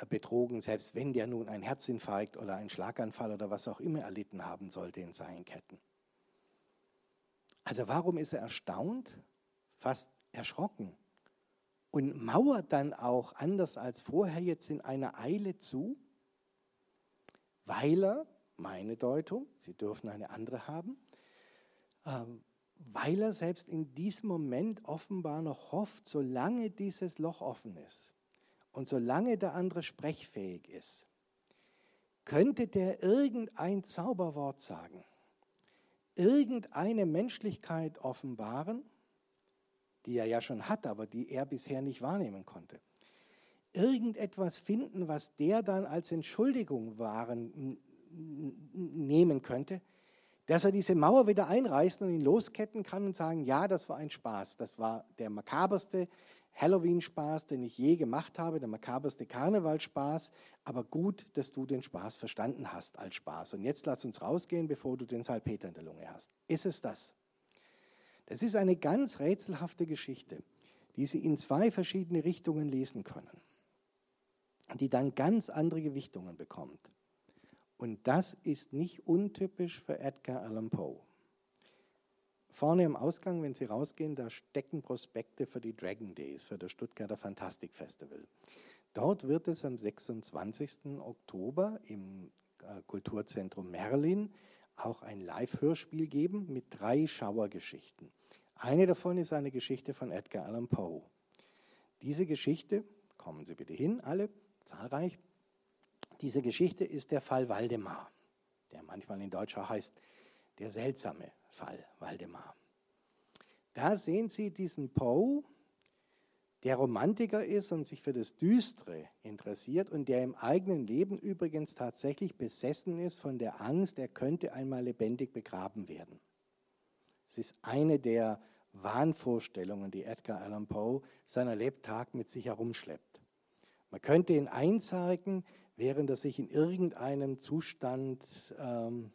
betrogen, selbst wenn der nun einen Herzinfarkt oder einen Schlaganfall oder was auch immer erlitten haben sollte in seinen Ketten. Also warum ist er erstaunt, fast erschrocken und mauert dann auch anders als vorher jetzt in einer Eile zu, weil er, meine Deutung, Sie dürfen eine andere haben, ähm, weil er selbst in diesem Moment offenbar noch hofft, solange dieses Loch offen ist, und solange der andere sprechfähig ist, könnte der irgendein Zauberwort sagen, irgendeine Menschlichkeit offenbaren, die er ja schon hat, aber die er bisher nicht wahrnehmen konnte. Irgendetwas finden, was der dann als Entschuldigung waren, nehmen könnte, dass er diese Mauer wieder einreißen und ihn losketten kann und sagen, ja, das war ein Spaß, das war der makaberste, Halloween-Spaß, den ich je gemacht habe, der makaberste Karnevalspaß, aber gut, dass du den Spaß verstanden hast als Spaß. Und jetzt lass uns rausgehen, bevor du den Salpeter in der Lunge hast. Ist es das? Das ist eine ganz rätselhafte Geschichte, die Sie in zwei verschiedene Richtungen lesen können, die dann ganz andere Gewichtungen bekommt. Und das ist nicht untypisch für Edgar Allan Poe. Vorne im Ausgang, wenn Sie rausgehen, da stecken Prospekte für die Dragon Days, für das Stuttgarter Fantastik Festival. Dort wird es am 26. Oktober im äh, Kulturzentrum Merlin auch ein Live-Hörspiel geben mit drei Schauergeschichten. Eine davon ist eine Geschichte von Edgar Allan Poe. Diese Geschichte, kommen Sie bitte hin, alle, zahlreich, diese Geschichte ist der Fall Waldemar, der manchmal in Deutsch auch heißt der seltsame Fall Waldemar. Da sehen Sie diesen Poe, der Romantiker ist und sich für das Düstere interessiert und der im eigenen Leben übrigens tatsächlich besessen ist von der Angst, er könnte einmal lebendig begraben werden. Es ist eine der Wahnvorstellungen, die Edgar Allan Poe seiner Lebtag mit sich herumschleppt. Man könnte ihn einsargen, während er sich in irgendeinem Zustand ähm,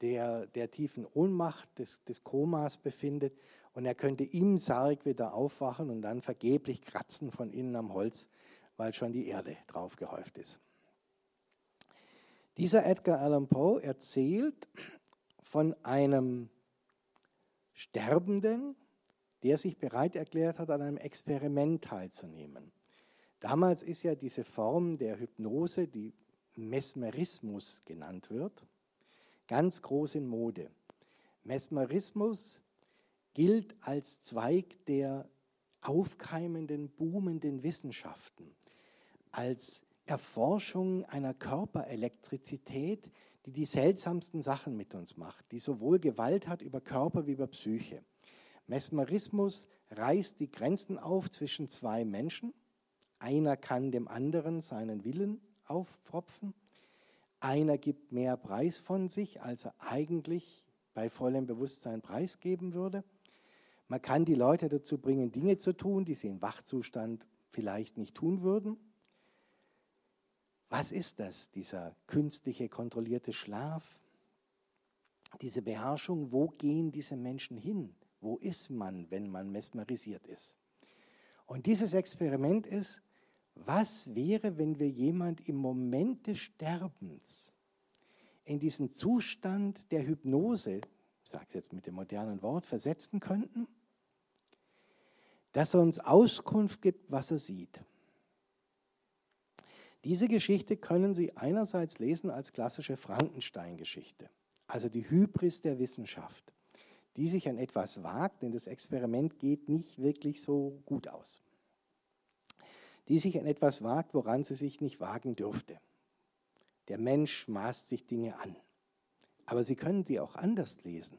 der, der tiefen Ohnmacht, des, des Komas befindet. Und er könnte im Sarg wieder aufwachen und dann vergeblich kratzen von innen am Holz, weil schon die Erde drauf gehäuft ist. Dieser Edgar Allan Poe erzählt von einem Sterbenden, der sich bereit erklärt hat, an einem Experiment teilzunehmen. Damals ist ja diese Form der Hypnose, die Mesmerismus genannt wird, ganz groß in Mode. Mesmerismus gilt als Zweig der aufkeimenden, boomenden Wissenschaften, als Erforschung einer Körperelektrizität, die die seltsamsten Sachen mit uns macht, die sowohl Gewalt hat über Körper wie über Psyche. Mesmerismus reißt die Grenzen auf zwischen zwei Menschen. Einer kann dem anderen seinen Willen aufpfropfen einer gibt mehr Preis von sich, als er eigentlich bei vollem Bewusstsein preisgeben würde. Man kann die Leute dazu bringen, Dinge zu tun, die sie im Wachzustand vielleicht nicht tun würden. Was ist das, dieser künstliche, kontrollierte Schlaf? Diese Beherrschung, wo gehen diese Menschen hin? Wo ist man, wenn man mesmerisiert ist? Und dieses Experiment ist, was wäre, wenn wir jemand im Moment des Sterbens in diesen Zustand der Hypnose, ich sage es jetzt mit dem modernen Wort, versetzen könnten? Dass er uns Auskunft gibt, was er sieht. Diese Geschichte können Sie einerseits lesen als klassische Frankenstein-Geschichte, also die Hybris der Wissenschaft, die sich an etwas wagt, denn das Experiment geht nicht wirklich so gut aus die sich an etwas wagt, woran sie sich nicht wagen dürfte. Der Mensch maßt sich Dinge an. Aber Sie können sie auch anders lesen.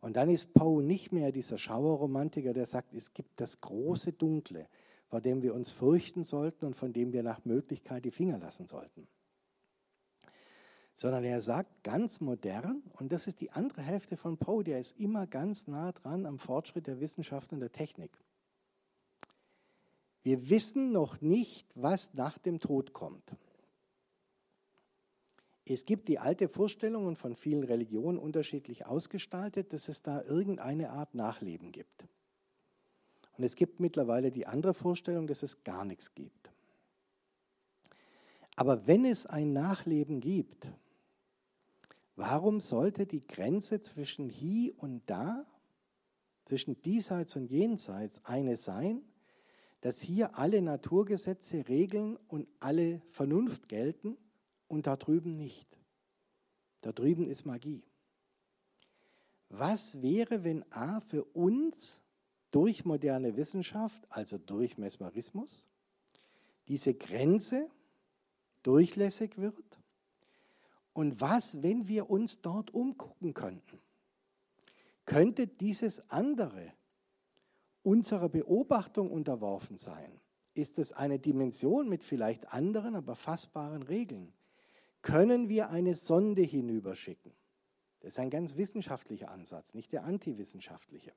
Und dann ist Poe nicht mehr dieser Schauerromantiker, der sagt, es gibt das große Dunkle, vor dem wir uns fürchten sollten und von dem wir nach Möglichkeit die Finger lassen sollten. Sondern er sagt ganz modern, und das ist die andere Hälfte von Poe, der ist immer ganz nah dran am Fortschritt der Wissenschaft und der Technik. Wir wissen noch nicht, was nach dem Tod kommt. Es gibt die alte Vorstellung und von vielen Religionen unterschiedlich ausgestaltet, dass es da irgendeine Art Nachleben gibt. Und es gibt mittlerweile die andere Vorstellung, dass es gar nichts gibt. Aber wenn es ein Nachleben gibt, warum sollte die Grenze zwischen hier und da, zwischen diesseits und jenseits eine sein, dass hier alle Naturgesetze, Regeln und alle Vernunft gelten und da drüben nicht. Da drüben ist Magie. Was wäre, wenn A für uns durch moderne Wissenschaft, also durch Mesmerismus, diese Grenze durchlässig wird? Und was, wenn wir uns dort umgucken könnten? Könnte dieses andere unserer Beobachtung unterworfen sein? Ist es eine Dimension mit vielleicht anderen, aber fassbaren Regeln? können wir eine Sonde hinüberschicken. Das ist ein ganz wissenschaftlicher Ansatz, nicht der antiwissenschaftliche.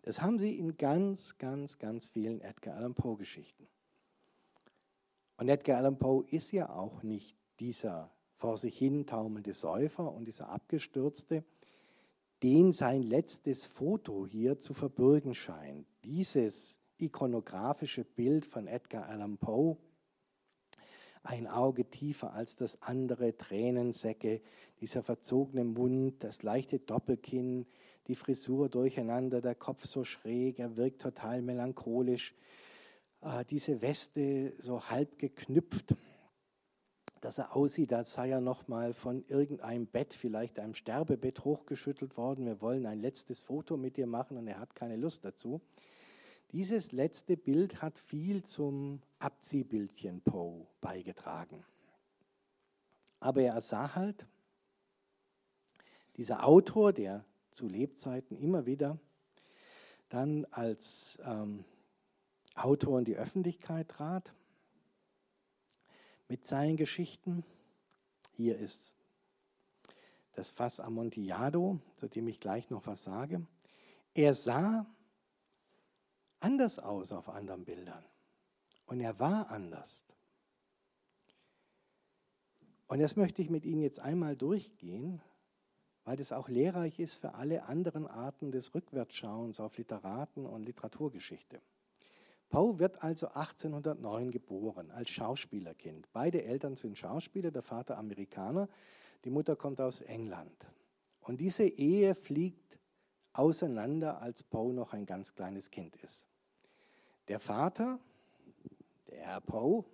Das haben sie in ganz, ganz, ganz vielen Edgar Allan Poe-Geschichten. Und Edgar Allan Poe ist ja auch nicht dieser vor sich hin taumelnde Säufer und dieser Abgestürzte, den sein letztes Foto hier zu verbürgen scheint. Dieses ikonografische Bild von Edgar Allan Poe ein Auge tiefer als das andere, Tränensäcke, dieser verzogene Mund, das leichte Doppelkinn, die Frisur durcheinander, der Kopf so schräg, er wirkt total melancholisch, äh, diese Weste so halb geknüpft, dass er aussieht, als sei er nochmal von irgendeinem Bett, vielleicht einem Sterbebett hochgeschüttelt worden. Wir wollen ein letztes Foto mit dir machen und er hat keine Lust dazu. Dieses letzte Bild hat viel zum Abziehbildchen Poe beigetragen. Aber er sah halt, dieser Autor, der zu Lebzeiten immer wieder dann als ähm, Autor in die Öffentlichkeit trat, mit seinen Geschichten. Hier ist das Fass Amontillado, zu dem ich gleich noch was sage. Er sah anders aus auf anderen Bildern. Und er war anders. Und das möchte ich mit Ihnen jetzt einmal durchgehen, weil das auch lehrreich ist für alle anderen Arten des Rückwärtsschauens auf Literaten und Literaturgeschichte. Poe wird also 1809 geboren als Schauspielerkind. Beide Eltern sind Schauspieler, der Vater Amerikaner, die Mutter kommt aus England. Und diese Ehe fliegt auseinander, als Poe noch ein ganz kleines Kind ist. Der Vater, der Herr Poe,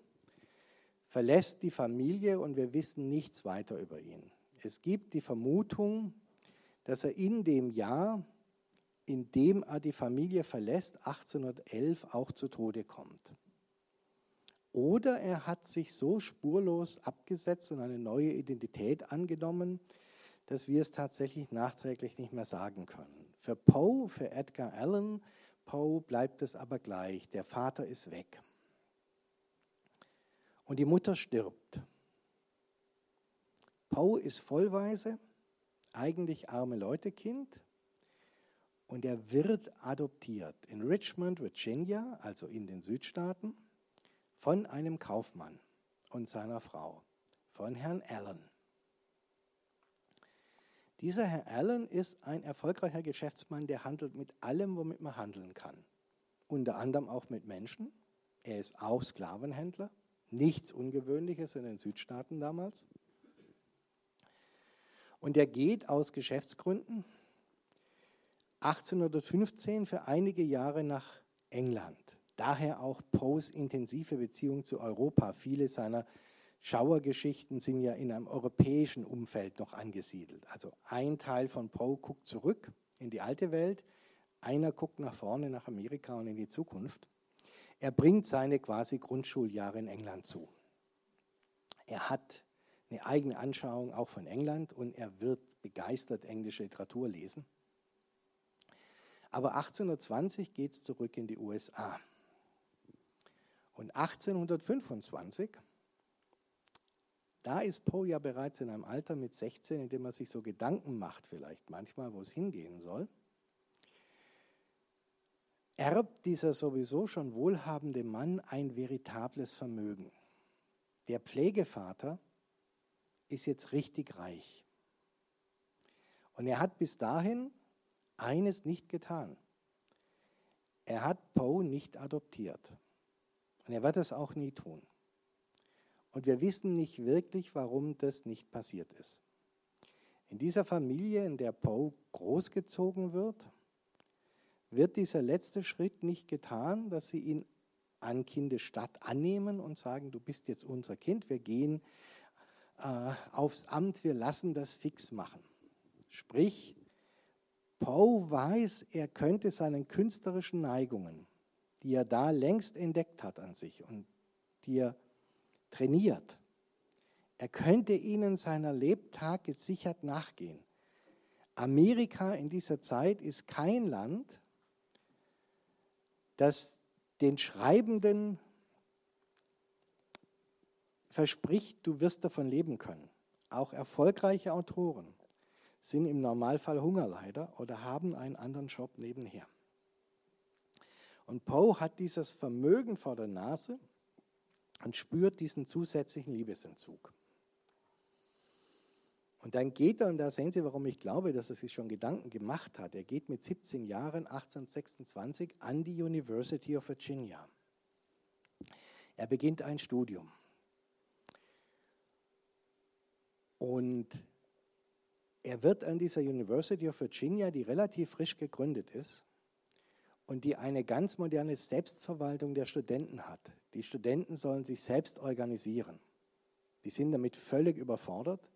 verlässt die Familie und wir wissen nichts weiter über ihn. Es gibt die Vermutung, dass er in dem Jahr, in dem er die Familie verlässt, 1811 auch zu Tode kommt. Oder er hat sich so spurlos abgesetzt und eine neue Identität angenommen, dass wir es tatsächlich nachträglich nicht mehr sagen können. Für Poe, für Edgar Allan Poe bleibt es aber gleich. Der Vater ist weg. Und die Mutter stirbt. Poe ist vollweise, eigentlich arme Leute-Kind. Und er wird adoptiert in Richmond, Virginia, also in den Südstaaten, von einem Kaufmann und seiner Frau, von Herrn Allen. Dieser Herr Allen ist ein erfolgreicher Geschäftsmann, der handelt mit allem, womit man handeln kann. Unter anderem auch mit Menschen. Er ist auch Sklavenhändler. Nichts Ungewöhnliches in den Südstaaten damals. Und er geht aus Geschäftsgründen 1815 für einige Jahre nach England. Daher auch Poes intensive Beziehung zu Europa. Viele seiner Schauergeschichten sind ja in einem europäischen Umfeld noch angesiedelt. Also ein Teil von Poe guckt zurück in die alte Welt, einer guckt nach vorne, nach Amerika und in die Zukunft. Er bringt seine quasi Grundschuljahre in England zu. Er hat eine eigene Anschauung auch von England und er wird begeistert englische Literatur lesen. Aber 1820 geht es zurück in die USA. Und 1825 da ist Poe ja bereits in einem Alter mit 16, in dem er sich so Gedanken macht, vielleicht manchmal, wo es hingehen soll. erbt dieser sowieso schon wohlhabende Mann ein veritables Vermögen. Der Pflegevater ist jetzt richtig reich. Und er hat bis dahin eines nicht getan. Er hat Poe nicht adoptiert. Und er wird es auch nie tun. Und wir wissen nicht wirklich, warum das nicht passiert ist. In dieser Familie, in der Poe großgezogen wird, wird dieser letzte Schritt nicht getan, dass sie ihn an Kindesstadt annehmen und sagen, du bist jetzt unser Kind, wir gehen äh, aufs Amt, wir lassen das fix machen. Sprich, Poe weiß, er könnte seinen künstlerischen Neigungen, die er da längst entdeckt hat an sich und die er trainiert, er könnte ihnen seiner Lebtag gesichert nachgehen. Amerika in dieser Zeit ist kein Land, das den Schreibenden verspricht, du wirst davon leben können. Auch erfolgreiche Autoren sind im Normalfall Hungerleider oder haben einen anderen Job nebenher. Und Poe hat dieses Vermögen vor der Nase und spürt diesen zusätzlichen Liebesentzug. Und dann geht er, und da sehen Sie, warum ich glaube, dass er sich schon Gedanken gemacht hat. Er geht mit 17 Jahren, 1826, an die University of Virginia. Er beginnt ein Studium. Und er wird an dieser University of Virginia, die relativ frisch gegründet ist und die eine ganz moderne Selbstverwaltung der Studenten hat. Die Studenten sollen sich selbst organisieren. Die sind damit völlig überfordert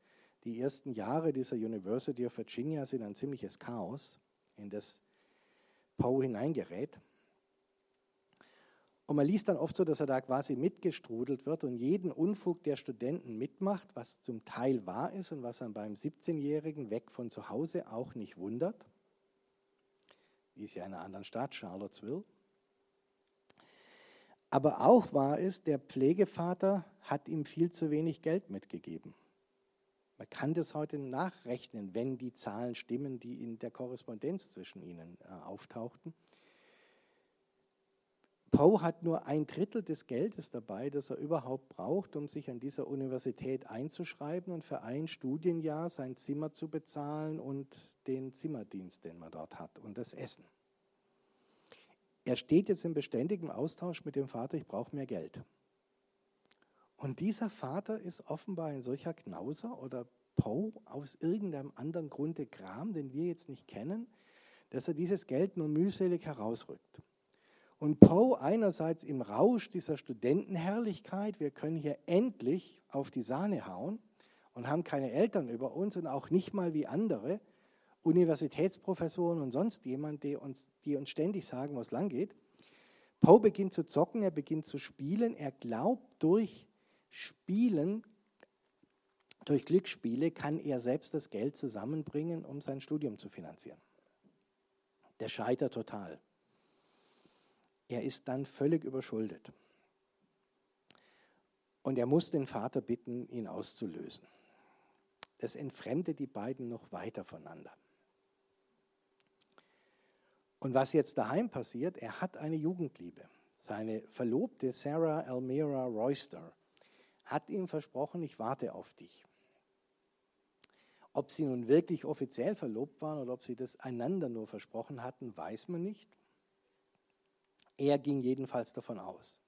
die ersten Jahre dieser University of Virginia sind ein ziemliches Chaos, in das Poe hineingerät. Und man liest dann oft so, dass er da quasi mitgestrudelt wird und jeden Unfug der Studenten mitmacht, was zum Teil wahr ist und was dann beim 17-Jährigen weg von zu Hause auch nicht wundert. Die ist ja in einer anderen Stadt, Charlottesville. Aber auch wahr ist, der Pflegevater hat ihm viel zu wenig Geld mitgegeben. Man kann das heute nachrechnen, wenn die Zahlen stimmen, die in der Korrespondenz zwischen ihnen äh, auftauchten. Poe hat nur ein Drittel des Geldes dabei, das er überhaupt braucht, um sich an dieser Universität einzuschreiben und für ein Studienjahr sein Zimmer zu bezahlen und den Zimmerdienst, den man dort hat und das Essen. Er steht jetzt in beständigem Austausch mit dem Vater, ich brauche mehr Geld. Und dieser Vater ist offenbar ein solcher Knauser oder Poe aus irgendeinem anderen Grunde Kram, den wir jetzt nicht kennen, dass er dieses Geld nur mühselig herausrückt. Und Poe einerseits im Rausch dieser Studentenherrlichkeit, wir können hier endlich auf die Sahne hauen und haben keine Eltern über uns und auch nicht mal wie andere Universitätsprofessoren und sonst jemand, die uns, die uns ständig sagen, wo es lang geht. Poe beginnt zu zocken, er beginnt zu spielen, er glaubt durch Spielen, durch Glücksspiele kann er selbst das Geld zusammenbringen, um sein Studium zu finanzieren. Der scheitert total. Er ist dann völlig überschuldet. Und er muss den Vater bitten, ihn auszulösen. Das entfremdet die beiden noch weiter voneinander. Und was jetzt daheim passiert, er hat eine Jugendliebe. Seine Verlobte Sarah Elmira Royster hat ihm versprochen, ich warte auf dich. Ob sie nun wirklich offiziell verlobt waren oder ob sie das einander nur versprochen hatten, weiß man nicht. Er ging jedenfalls davon aus.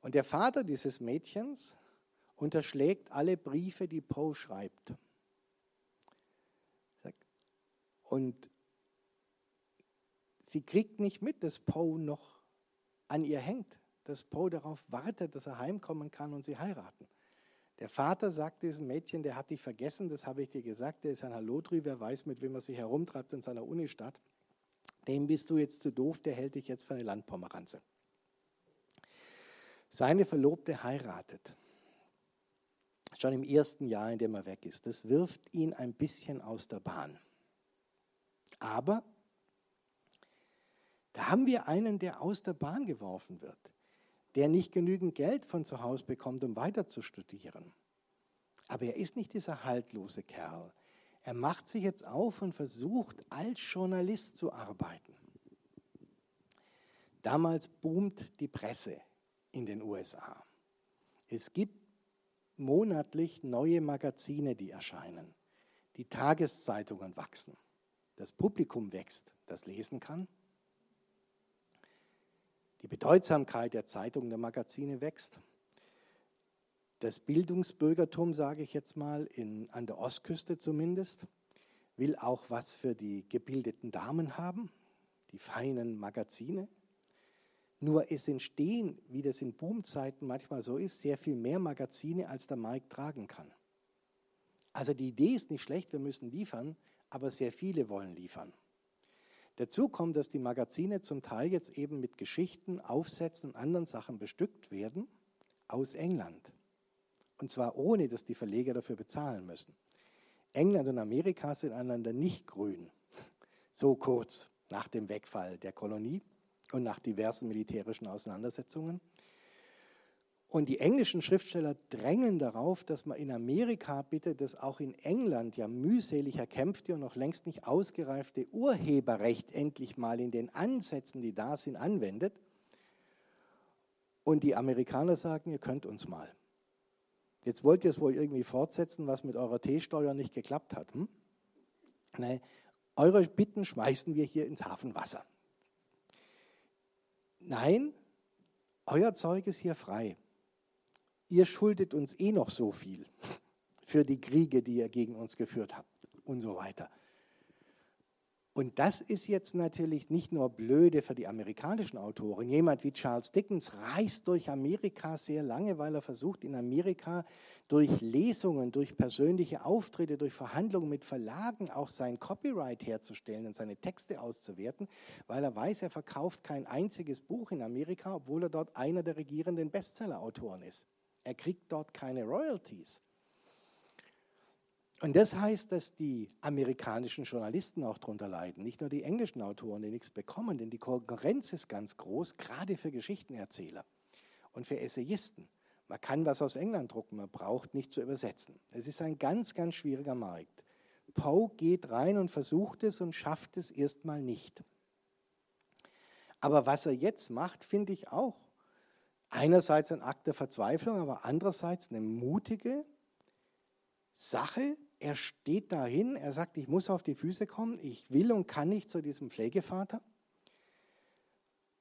Und der Vater dieses Mädchens unterschlägt alle Briefe, die Poe schreibt. Und sie kriegt nicht mit, dass Poe noch an ihr hängt dass Poe darauf wartet, dass er heimkommen kann und sie heiraten. Der Vater sagt diesem Mädchen, der hat dich vergessen, das habe ich dir gesagt, der ist ein Hallodri, wer weiß, mit wem er sich herumtreibt in seiner Unistadt. Dem bist du jetzt zu doof, der hält dich jetzt für eine Landpomeranze. Seine Verlobte heiratet. Schon im ersten Jahr, in dem er weg ist. Das wirft ihn ein bisschen aus der Bahn. Aber da haben wir einen, der aus der Bahn geworfen wird der nicht genügend Geld von zu Hause bekommt, um weiter zu studieren. Aber er ist nicht dieser haltlose Kerl. Er macht sich jetzt auf und versucht, als Journalist zu arbeiten. Damals boomt die Presse in den USA. Es gibt monatlich neue Magazine, die erscheinen. Die Tageszeitungen wachsen. Das Publikum wächst, das lesen kann. Die Bedeutsamkeit der Zeitungen, der Magazine wächst. Das Bildungsbürgertum, sage ich jetzt mal, in, an der Ostküste zumindest, will auch was für die gebildeten Damen haben, die feinen Magazine. Nur es entstehen, wie das in Boomzeiten manchmal so ist, sehr viel mehr Magazine, als der Markt tragen kann. Also die Idee ist nicht schlecht, wir müssen liefern, aber sehr viele wollen liefern. Dazu kommt, dass die Magazine zum Teil jetzt eben mit Geschichten, Aufsätzen und anderen Sachen bestückt werden aus England. Und zwar ohne, dass die Verleger dafür bezahlen müssen. England und Amerika sind einander nicht grün, so kurz nach dem Wegfall der Kolonie und nach diversen militärischen Auseinandersetzungen. Und die englischen Schriftsteller drängen darauf, dass man in Amerika bitte das auch in England ja mühselig erkämpfte und noch längst nicht ausgereifte Urheberrecht endlich mal in den Ansätzen, die da sind, anwendet. Und die Amerikaner sagen, ihr könnt uns mal. Jetzt wollt ihr es wohl irgendwie fortsetzen, was mit eurer Teesteuer nicht geklappt hat. Hm? Nein, eure Bitten schmeißen wir hier ins Hafenwasser. Nein, euer Zeug ist hier frei ihr schuldet uns eh noch so viel für die Kriege, die ihr gegen uns geführt habt und so weiter. Und das ist jetzt natürlich nicht nur blöde für die amerikanischen Autoren. Jemand wie Charles Dickens reist durch Amerika sehr lange, weil er versucht, in Amerika durch Lesungen, durch persönliche Auftritte, durch Verhandlungen mit Verlagen auch sein Copyright herzustellen und seine Texte auszuwerten, weil er weiß, er verkauft kein einziges Buch in Amerika, obwohl er dort einer der regierenden Bestseller-Autoren ist. Er kriegt dort keine Royalties. Und das heißt, dass die amerikanischen Journalisten auch darunter leiden, nicht nur die englischen Autoren, die nichts bekommen, denn die Konkurrenz ist ganz groß, gerade für Geschichtenerzähler und für Essayisten. Man kann was aus England drucken, man braucht nicht zu übersetzen. Es ist ein ganz, ganz schwieriger Markt. Poe geht rein und versucht es und schafft es erstmal nicht. Aber was er jetzt macht, finde ich auch einerseits ein Akt der Verzweiflung, aber andererseits eine mutige Sache. Er steht dahin, er sagt, ich muss auf die Füße kommen, ich will und kann nicht zu diesem Pflegevater.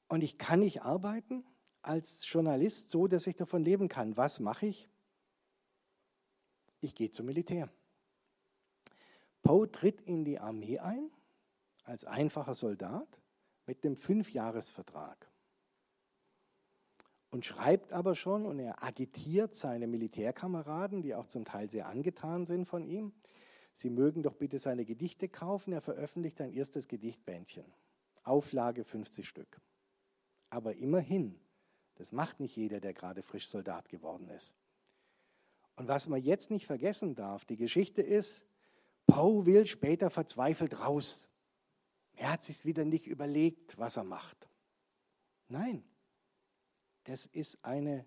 Und ich kann nicht arbeiten als Journalist so, dass ich davon leben kann. Was mache ich? Ich gehe zum Militär. Poe tritt in die Armee ein als einfacher Soldat mit dem Fünfjahresvertrag und schreibt aber schon und er agitiert seine Militärkameraden, die auch zum Teil sehr angetan sind von ihm. Sie mögen doch bitte seine Gedichte kaufen. Er veröffentlicht ein erstes Gedichtbändchen. Auflage 50 Stück. Aber immerhin, das macht nicht jeder, der gerade frisch Soldat geworden ist. Und was man jetzt nicht vergessen darf, die Geschichte ist, Poe will später verzweifelt raus. Er hat sich wieder nicht überlegt, was er macht. Nein, das ist eine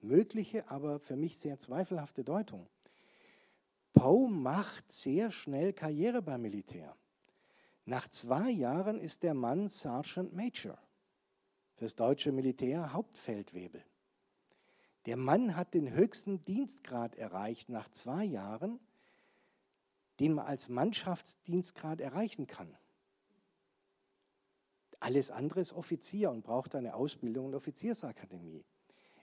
mögliche, aber für mich sehr zweifelhafte Deutung. Poe macht sehr schnell Karriere beim Militär. Nach zwei Jahren ist der Mann Sergeant Major fürs deutsche Militär Hauptfeldwebel. Der Mann hat den höchsten Dienstgrad erreicht nach zwei Jahren, den man als Mannschaftsdienstgrad erreichen kann. Alles andere ist Offizier und braucht eine Ausbildung der Offiziersakademie.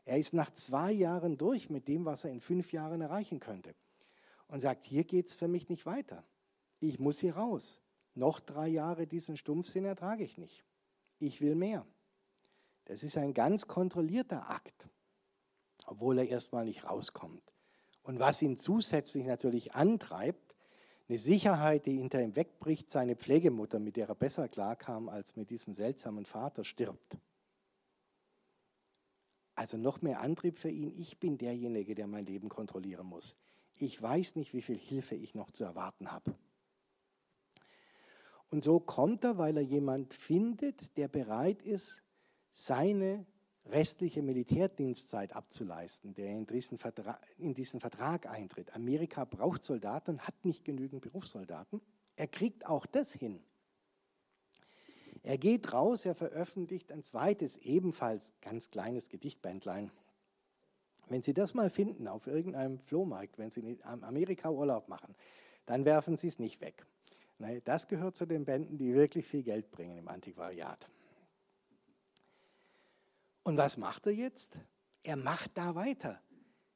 Er ist nach zwei Jahren durch mit dem, was er in fünf Jahren erreichen könnte. Und sagt, hier geht es für mich nicht weiter. Ich muss hier raus. Noch drei Jahre diesen Stumpfsinn ertrage ich nicht. Ich will mehr. Das ist ein ganz kontrollierter Akt, obwohl er erstmal nicht rauskommt. Und was ihn zusätzlich natürlich antreibt, eine Sicherheit, die hinter ihm wegbricht, seine Pflegemutter, mit der er besser klarkam als mit diesem seltsamen Vater, stirbt. Also noch mehr Antrieb für ihn. Ich bin derjenige, der mein Leben kontrollieren muss. Ich weiß nicht, wie viel Hilfe ich noch zu erwarten habe. Und so kommt er, weil er jemand findet, der bereit ist, seine restliche Militärdienstzeit abzuleisten, der in diesen, Vertrag, in diesen Vertrag eintritt. Amerika braucht Soldaten, hat nicht genügend Berufssoldaten. Er kriegt auch das hin. Er geht raus, er veröffentlicht ein zweites, ebenfalls ganz kleines Gedichtbändlein. Wenn Sie das mal finden auf irgendeinem Flohmarkt, wenn Sie in Amerika Urlaub machen, dann werfen Sie es nicht weg. Das gehört zu den Bänden, die wirklich viel Geld bringen im Antiquariat. Und was macht er jetzt? Er macht da weiter.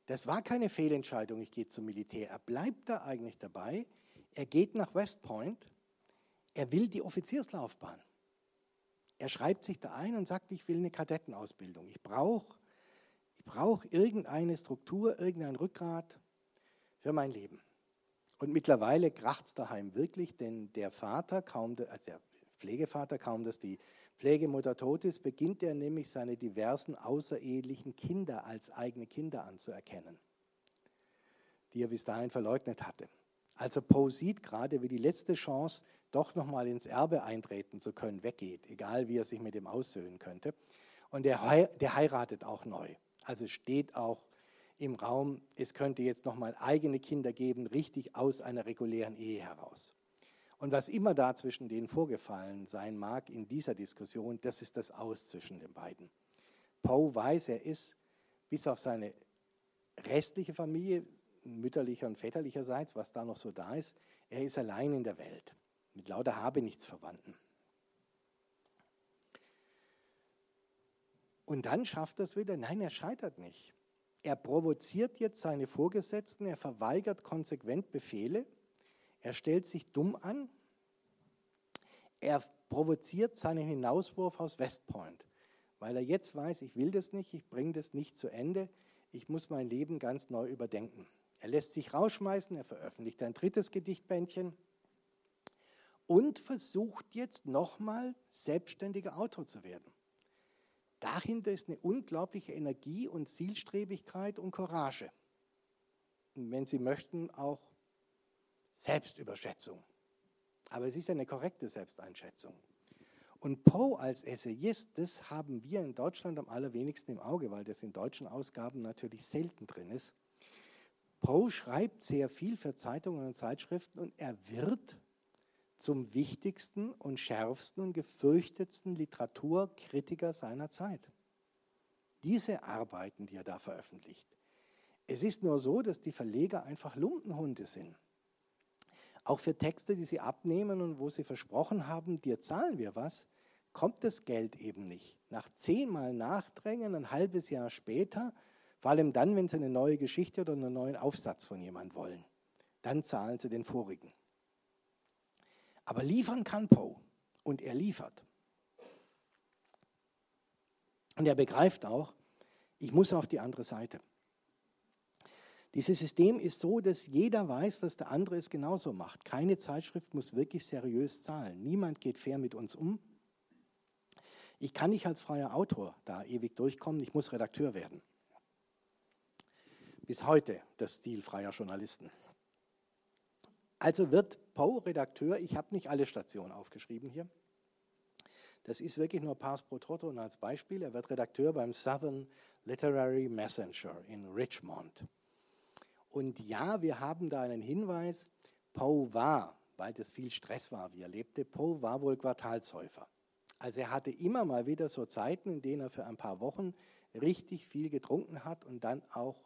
Das war keine Fehlentscheidung, ich gehe zum Militär. Er bleibt da eigentlich dabei. Er geht nach West Point. Er will die Offizierslaufbahn. Er schreibt sich da ein und sagt, ich will eine Kadettenausbildung. Ich brauche ich brauch irgendeine Struktur, irgendein Rückgrat für mein Leben. Und mittlerweile kracht es daheim wirklich, denn der Vater, kaum, also der Pflegevater, kaum dass die Pflegemutter tot ist, beginnt er nämlich seine diversen außerehelichen Kinder als eigene Kinder anzuerkennen, die er bis dahin verleugnet hatte. Also Poe sieht gerade, wie die letzte Chance, doch nochmal ins Erbe eintreten zu können, weggeht, egal wie er sich mit dem aussöhnen könnte. Und der, der heiratet auch neu. Also steht auch im Raum, es könnte jetzt nochmal eigene Kinder geben, richtig aus einer regulären Ehe heraus. Und was immer da zwischen denen vorgefallen sein mag in dieser Diskussion, das ist das Aus zwischen den beiden. Poe weiß, er ist bis auf seine restliche Familie, mütterlicher und väterlicherseits, was da noch so da ist, er ist allein in der Welt, mit lauter Habe nichts verwandten. Und dann schafft er es wieder, nein, er scheitert nicht. Er provoziert jetzt seine Vorgesetzten, er verweigert konsequent Befehle, er stellt sich dumm an, er provoziert seinen Hinauswurf aus West Point, weil er jetzt weiß, ich will das nicht, ich bringe das nicht zu Ende, ich muss mein Leben ganz neu überdenken. Er lässt sich rausschmeißen, er veröffentlicht ein drittes Gedichtbändchen und versucht jetzt nochmal selbstständiger Autor zu werden. Dahinter ist eine unglaubliche Energie und Zielstrebigkeit und Courage. Und wenn Sie möchten, auch Selbstüberschätzung. Aber es ist eine korrekte Selbsteinschätzung. Und Poe als Essayist, das haben wir in Deutschland am allerwenigsten im Auge, weil das in deutschen Ausgaben natürlich selten drin ist. Poe schreibt sehr viel für Zeitungen und Zeitschriften und er wird zum wichtigsten und schärfsten und gefürchtetsten Literaturkritiker seiner Zeit. Diese Arbeiten, die er da veröffentlicht. Es ist nur so, dass die Verleger einfach Lumpenhunde sind. Auch für Texte, die sie abnehmen und wo sie versprochen haben, dir zahlen wir was, kommt das Geld eben nicht. Nach zehnmal Nachdrängen, ein halbes Jahr später, vor allem dann, wenn sie eine neue Geschichte oder einen neuen Aufsatz von jemandem wollen, dann zahlen sie den vorigen. Aber liefern kann Poe und er liefert. Und er begreift auch, ich muss auf die andere Seite. Dieses System ist so, dass jeder weiß, dass der andere es genauso macht. Keine Zeitschrift muss wirklich seriös zahlen. Niemand geht fair mit uns um. Ich kann nicht als freier Autor da ewig durchkommen, ich muss Redakteur werden. Bis heute das Stil freier Journalisten. Also wird Poe Redakteur, ich habe nicht alle Stationen aufgeschrieben hier. Das ist wirklich nur Pars pro Toto und als Beispiel. Er wird Redakteur beim Southern Literary Messenger in Richmond. Und ja, wir haben da einen Hinweis, Poe war, weil das viel Stress war, wie er lebte, Poe war wohl Quartalshäufer. Also er hatte immer mal wieder so Zeiten, in denen er für ein paar Wochen richtig viel getrunken hat und dann auch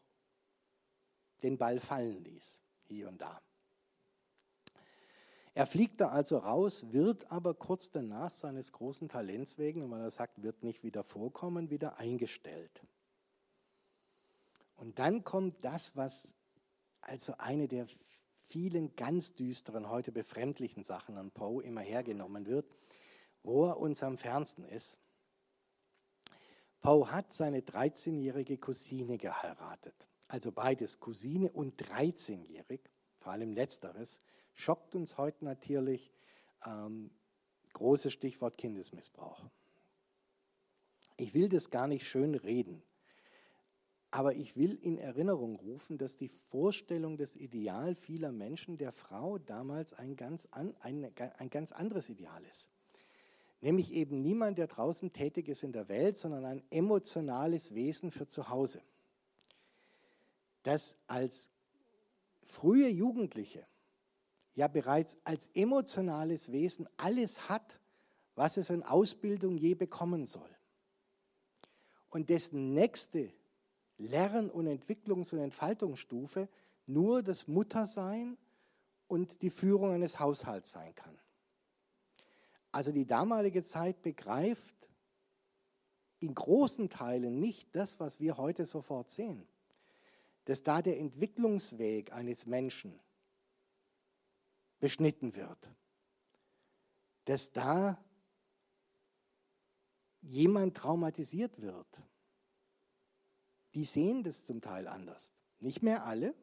den Ball fallen ließ, hier und da. Er fliegt da also raus, wird aber kurz danach seines großen Talents wegen, und weil er sagt, wird nicht wieder vorkommen, wieder eingestellt. Und dann kommt das, was also eine der vielen ganz düsteren, heute befremdlichen Sachen an Poe immer hergenommen wird, wo er uns am fernsten ist. Poe hat seine 13-jährige Cousine geheiratet. Also beides, Cousine und 13-jährig, vor allem letzteres, schockt uns heute natürlich. Ähm, großes Stichwort Kindesmissbrauch. Ich will das gar nicht schön reden, aber ich will in Erinnerung rufen, dass die Vorstellung, das Ideal vieler Menschen der Frau damals ein ganz, an, ein, ein ganz anderes Ideal ist. Nämlich eben niemand, der draußen tätig ist in der Welt, sondern ein emotionales Wesen für zu Hause. Das als frühe Jugendliche ja bereits als emotionales Wesen alles hat, was es in Ausbildung je bekommen soll. Und dessen nächste Lern- und Entwicklungs- und Entfaltungsstufe nur das Muttersein und die Führung eines Haushalts sein kann. Also die damalige Zeit begreift in großen Teilen nicht das, was wir heute sofort sehen, dass da der Entwicklungsweg eines Menschen beschnitten wird, dass da jemand traumatisiert wird. Die sehen das zum Teil anders. Nicht mehr alle.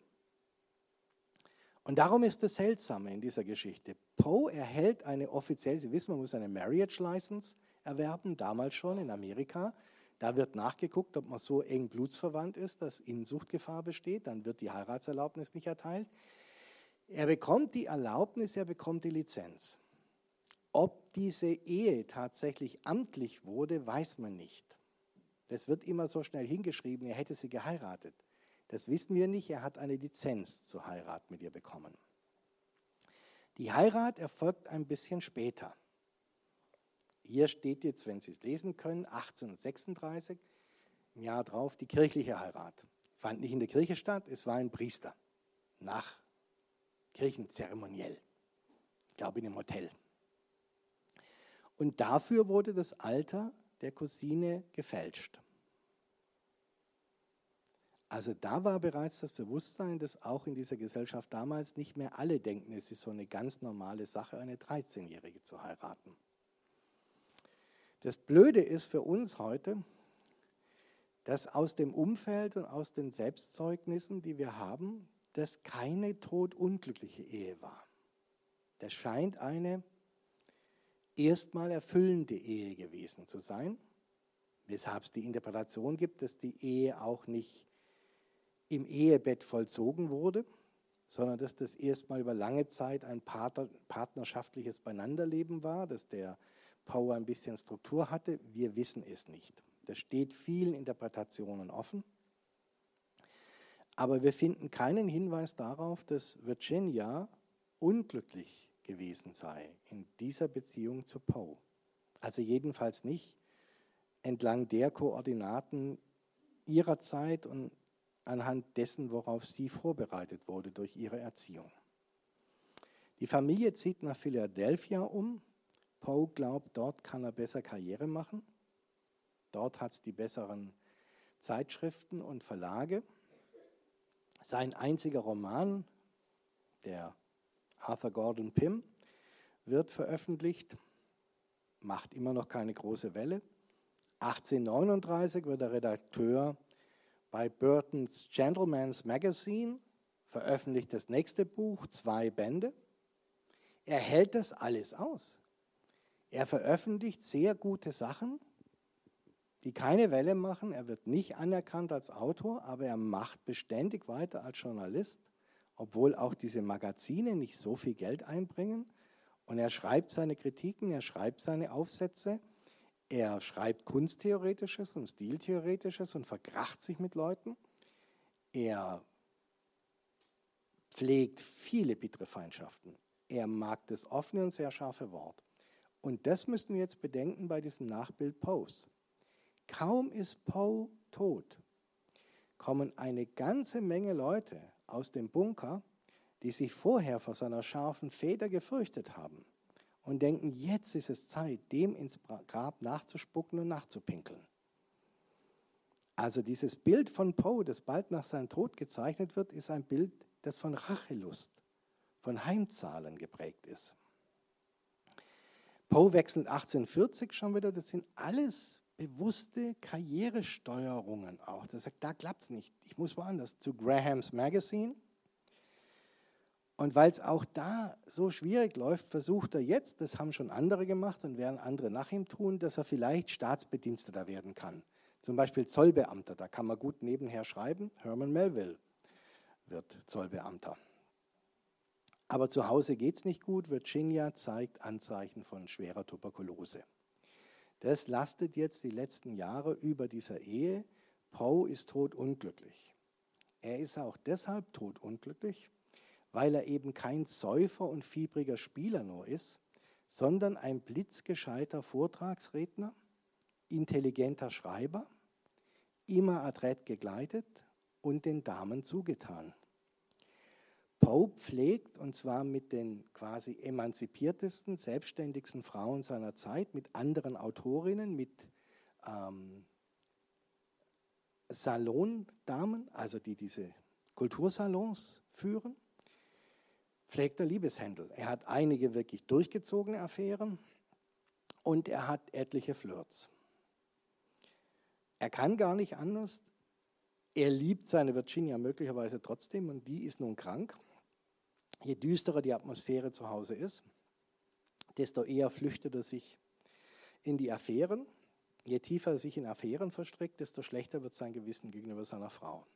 Und darum ist das Seltsame in dieser Geschichte. Poe erhält eine offiziell, Sie wissen, man muss eine Marriage License erwerben, damals schon in Amerika. Da wird nachgeguckt, ob man so eng blutsverwandt ist, dass Insuchtgefahr besteht. Dann wird die Heiratserlaubnis nicht erteilt. Er bekommt die Erlaubnis, er bekommt die Lizenz. Ob diese Ehe tatsächlich amtlich wurde, weiß man nicht. Das wird immer so schnell hingeschrieben, er hätte sie geheiratet. Das wissen wir nicht, er hat eine Lizenz zur Heirat mit ihr bekommen. Die Heirat erfolgt ein bisschen später. Hier steht jetzt, wenn Sie es lesen können, 1836, im Jahr drauf, die kirchliche Heirat. Fand nicht in der Kirche statt, es war ein Priester. Nach Kirchenzeremoniell. Ich glaube in einem Hotel. Und dafür wurde das Alter der Cousine gefälscht. Also da war bereits das Bewusstsein, dass auch in dieser Gesellschaft damals nicht mehr alle denken, es ist so eine ganz normale Sache, eine 13-Jährige zu heiraten. Das Blöde ist für uns heute, dass aus dem Umfeld und aus den Selbstzeugnissen, die wir haben, das keine todunglückliche Ehe war. Das scheint eine erstmal erfüllende Ehe gewesen zu sein, weshalb es die Interpretation gibt, dass die Ehe auch nicht im Ehebett vollzogen wurde, sondern dass das erstmal über lange Zeit ein partnerschaftliches Beieinanderleben war, dass der Power ein bisschen Struktur hatte. Wir wissen es nicht. Das steht vielen Interpretationen offen. Aber wir finden keinen Hinweis darauf, dass Virginia unglücklich gewesen sei in dieser Beziehung zu Poe. Also jedenfalls nicht entlang der Koordinaten ihrer Zeit und anhand dessen, worauf sie vorbereitet wurde durch ihre Erziehung. Die Familie zieht nach Philadelphia um. Poe glaubt, dort kann er besser Karriere machen. Dort hat es die besseren Zeitschriften und Verlage. Sein einziger Roman, der Arthur Gordon Pym, wird veröffentlicht, macht immer noch keine große Welle. 1839 wird er Redakteur bei Burton's Gentleman's Magazine, veröffentlicht das nächste Buch, zwei Bände. Er hält das alles aus. Er veröffentlicht sehr gute Sachen, die keine Welle machen. Er wird nicht anerkannt als Autor, aber er macht beständig weiter als Journalist, obwohl auch diese Magazine nicht so viel Geld einbringen. Und er schreibt seine Kritiken, er schreibt seine Aufsätze er schreibt Kunsttheoretisches und Stiltheoretisches und verkracht sich mit Leuten. Er pflegt viele bittere Feindschaften. Er mag das offene und sehr scharfe Wort. Und das müssen wir jetzt bedenken bei diesem Nachbild Poes. Kaum ist Poe tot, kommen eine ganze Menge Leute aus dem Bunker, die sich vorher vor seiner scharfen Feder gefürchtet haben und denken, jetzt ist es Zeit, dem ins Grab nachzuspucken und nachzupinkeln. Also dieses Bild von Poe, das bald nach seinem Tod gezeichnet wird, ist ein Bild, das von Rachelust, von Heimzahlen geprägt ist. Poe wechselt 1840 schon wieder, das sind alles bewusste Karrieresteuerungen auch. Das sagt, da klappt es nicht, ich muss woanders. Zu Graham's Magazine, und weil es auch da so schwierig läuft, versucht er jetzt, das haben schon andere gemacht und werden andere nach ihm tun, dass er vielleicht Staatsbediensteter werden kann. Zum Beispiel Zollbeamter, da kann man gut nebenher schreiben. Herman Melville wird Zollbeamter. Aber zu Hause geht es nicht gut. Virginia zeigt Anzeichen von schwerer Tuberkulose. Das lastet jetzt die letzten Jahre über dieser Ehe. Poe ist todunglücklich. Er ist auch deshalb todunglücklich, weil er eben kein Säufer und fiebriger Spieler nur ist, sondern ein blitzgescheiter Vortragsredner, intelligenter Schreiber, immer adrett gekleidet und den Damen zugetan. Poe pflegt, und zwar mit den quasi emanzipiertesten, selbstständigsten Frauen seiner Zeit, mit anderen Autorinnen, mit ähm, Salondamen, also die diese Kultursalons führen, pflegt er Liebeshändel. Er hat einige wirklich durchgezogene Affären und er hat etliche Flirts. Er kann gar nicht anders. Er liebt seine Virginia möglicherweise trotzdem und die ist nun krank. Je düsterer die Atmosphäre zu Hause ist, desto eher flüchtet er sich in die Affären. Je tiefer er sich in Affären verstrickt, desto schlechter wird sein Gewissen gegenüber seiner Frau.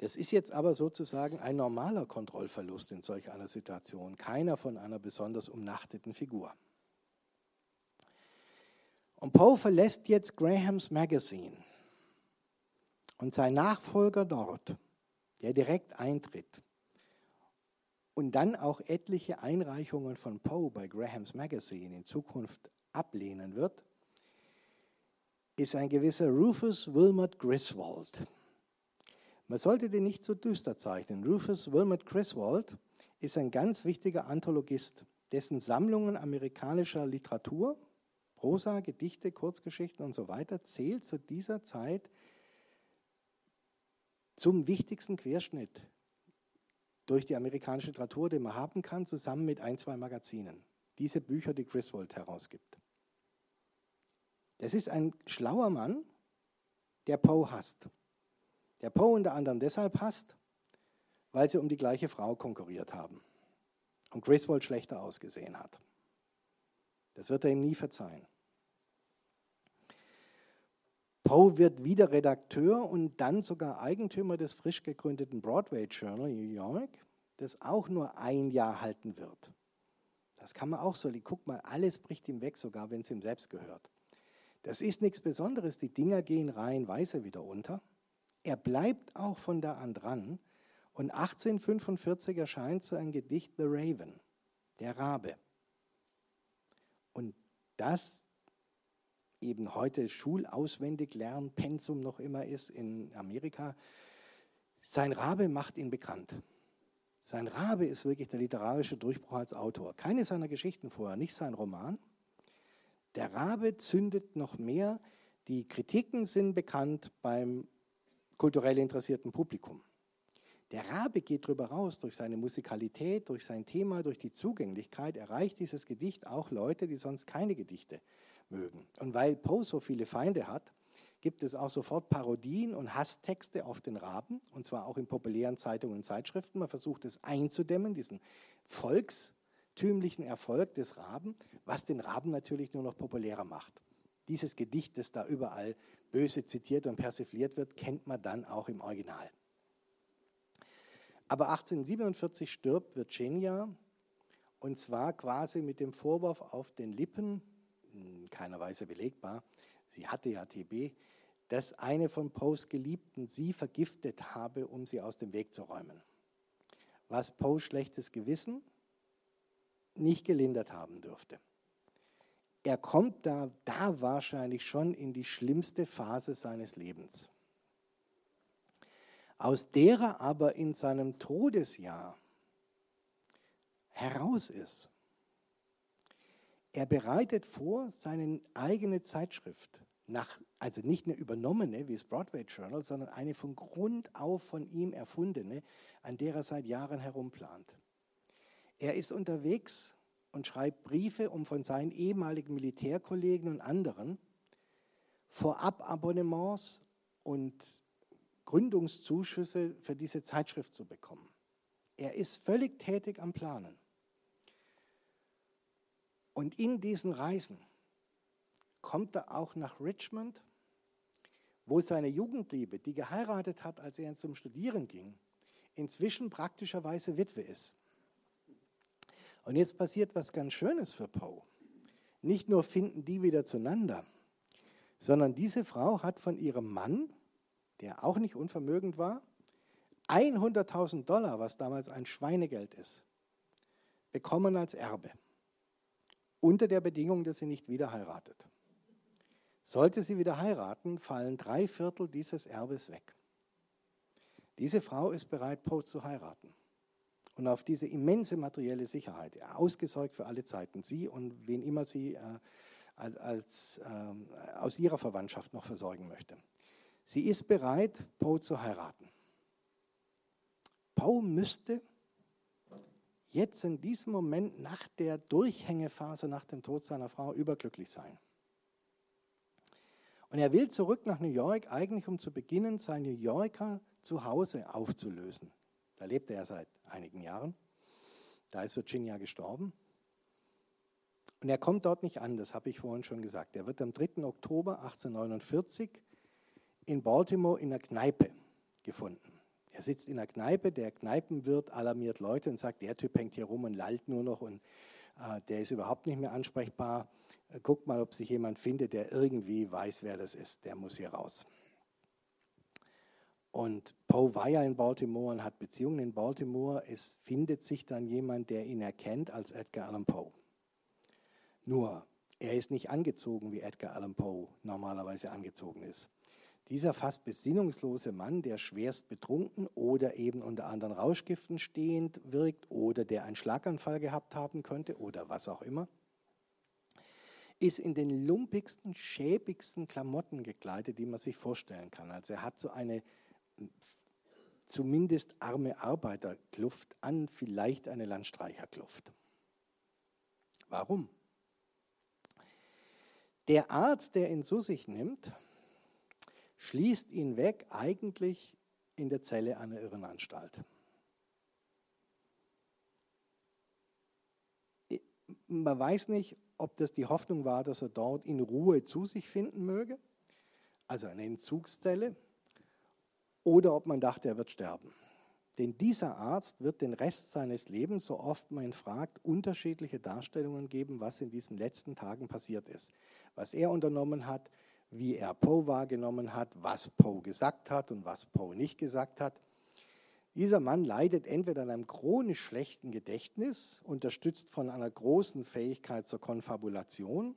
Das ist jetzt aber sozusagen ein normaler Kontrollverlust in solch einer Situation, keiner von einer besonders umnachteten Figur. Und Poe verlässt jetzt Grahams Magazine. Und sein Nachfolger dort, der direkt eintritt, und dann auch etliche Einreichungen von Poe bei Grahams Magazine in Zukunft ablehnen wird, ist ein gewisser Rufus Wilmot Griswold. Man sollte den nicht so düster zeichnen. Rufus Wilmot Griswold ist ein ganz wichtiger Anthologist, dessen Sammlungen amerikanischer Literatur, Prosa, Gedichte, Kurzgeschichten und so weiter zählt zu dieser Zeit zum wichtigsten Querschnitt durch die amerikanische Literatur, den man haben kann, zusammen mit ein, zwei Magazinen. Diese Bücher, die Griswold herausgibt. Das ist ein schlauer Mann, der Poe hasst. Der Poe unter anderem deshalb hasst, weil sie um die gleiche Frau konkurriert haben und Griswold schlechter ausgesehen hat. Das wird er ihm nie verzeihen. Poe wird wieder Redakteur und dann sogar Eigentümer des frisch gegründeten Broadway Journal New York, das auch nur ein Jahr halten wird. Das kann man auch so, guck mal, alles bricht ihm weg, sogar wenn es ihm selbst gehört. Das ist nichts Besonderes, die Dinger gehen reihenweise wieder unter. Er bleibt auch von da an dran und 1845 erscheint so ein Gedicht The Raven, der Rabe. Und das eben heute schulauswendig lernen, Pensum noch immer ist in Amerika. Sein Rabe macht ihn bekannt. Sein Rabe ist wirklich der literarische Durchbruch als Autor. Keine seiner Geschichten vorher, nicht sein Roman. Der Rabe zündet noch mehr. Die Kritiken sind bekannt beim kulturell interessierten Publikum. Der Rabe geht darüber raus, durch seine Musikalität, durch sein Thema, durch die Zugänglichkeit erreicht dieses Gedicht auch Leute, die sonst keine Gedichte mögen. Und weil Poe so viele Feinde hat, gibt es auch sofort Parodien und Hasstexte auf den Raben, und zwar auch in populären Zeitungen und Zeitschriften. Man versucht es einzudämmen, diesen volkstümlichen Erfolg des Raben, was den Raben natürlich nur noch populärer macht. Dieses Gedicht, das da überall böse zitiert und persifliert wird, kennt man dann auch im Original. Aber 1847 stirbt Virginia und zwar quasi mit dem Vorwurf auf den Lippen, in keiner Weise belegbar, sie hatte ja TB, dass eine von Poes Geliebten sie vergiftet habe, um sie aus dem Weg zu räumen. Was Poes schlechtes Gewissen nicht gelindert haben dürfte. Er kommt da, da wahrscheinlich schon in die schlimmste Phase seines Lebens. Aus der er aber in seinem Todesjahr heraus ist. Er bereitet vor, seine eigene Zeitschrift, nach, also nicht eine übernommene wie das Broadway Journal, sondern eine von Grund auf von ihm erfundene, an der er seit Jahren herumplant. Er ist unterwegs und schreibt Briefe, um von seinen ehemaligen Militärkollegen und anderen Vorababonnements und Gründungszuschüsse für diese Zeitschrift zu bekommen. Er ist völlig tätig am Planen. Und in diesen Reisen kommt er auch nach Richmond, wo seine Jugendliebe, die geheiratet hat, als er zum Studieren ging, inzwischen praktischerweise Witwe ist. Und jetzt passiert was ganz Schönes für Poe. Nicht nur finden die wieder zueinander, sondern diese Frau hat von ihrem Mann, der auch nicht unvermögend war, 100.000 Dollar, was damals ein Schweinegeld ist, bekommen als Erbe. unter der Bedingung, dass sie nicht wieder heiratet. Sollte sie wieder heiraten, fallen drei Viertel dieses Erbes weg. Diese Frau ist bereit, Poe zu heiraten. Und auf diese immense materielle Sicherheit, ausgesorgt für alle Zeiten, sie und wen immer sie äh, als, äh, aus ihrer Verwandtschaft noch versorgen möchte. Sie ist bereit, Poe zu heiraten. Poe müsste jetzt in diesem Moment nach der Durchhängephase nach dem Tod seiner Frau überglücklich sein. Und er will zurück nach New York, eigentlich um zu beginnen, sein New Yorker Zuhause aufzulösen. Da lebte er seit einigen Jahren. Da ist Virginia gestorben. Und er kommt dort nicht an, das habe ich vorhin schon gesagt. Er wird am 3. Oktober 1849 in Baltimore in einer Kneipe gefunden. Er sitzt in einer Kneipe, der Kneipenwirt alarmiert Leute und sagt, der Typ hängt hier rum und lallt nur noch und äh, der ist überhaupt nicht mehr ansprechbar. Guckt mal, ob sich jemand findet, der irgendwie weiß, wer das ist. Der muss hier raus. Und Poe war ja in Baltimore und hat Beziehungen in Baltimore. Es findet sich dann jemand, der ihn erkennt als Edgar Allan Poe. Nur, er ist nicht angezogen, wie Edgar Allan Poe normalerweise angezogen ist. Dieser fast besinnungslose Mann, der schwerst betrunken oder eben unter anderen Rauschgiften stehend wirkt oder der einen Schlaganfall gehabt haben könnte oder was auch immer, ist in den lumpigsten, schäbigsten Klamotten gekleidet, die man sich vorstellen kann. Also er hat so eine zumindest arme Arbeiterkluft an, vielleicht eine Landstreicherkluft. Warum? Der Arzt, der ihn zu sich nimmt, schließt ihn weg, eigentlich in der Zelle einer Irrenanstalt. Man weiß nicht, ob das die Hoffnung war, dass er dort in Ruhe zu sich finden möge, also eine Entzugszelle, oder ob man dachte, er wird sterben. Denn dieser Arzt wird den Rest seines Lebens, so oft man ihn fragt, unterschiedliche Darstellungen geben, was in diesen letzten Tagen passiert ist. Was er unternommen hat, wie er Poe wahrgenommen hat, was Poe gesagt hat und was Poe nicht gesagt hat. Dieser Mann leidet entweder an einem chronisch schlechten Gedächtnis, unterstützt von einer großen Fähigkeit zur Konfabulation,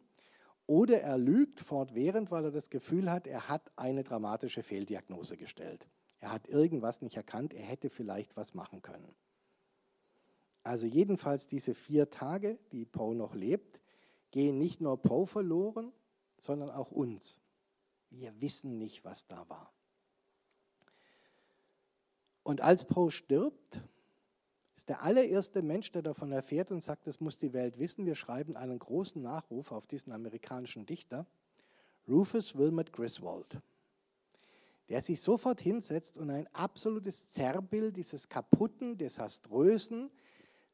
oder er lügt fortwährend, weil er das Gefühl hat, er hat eine dramatische Fehldiagnose gestellt. Er hat irgendwas nicht erkannt, er hätte vielleicht was machen können. Also jedenfalls diese vier Tage, die Poe noch lebt, gehen nicht nur Poe verloren, sondern auch uns. Wir wissen nicht, was da war. Und als Poe stirbt, ist der allererste Mensch, der davon erfährt und sagt, das muss die Welt wissen. Wir schreiben einen großen Nachruf auf diesen amerikanischen Dichter, Rufus Wilmot Griswold, der sich sofort hinsetzt und ein absolutes Zerrbild dieses kaputten, desaströsen,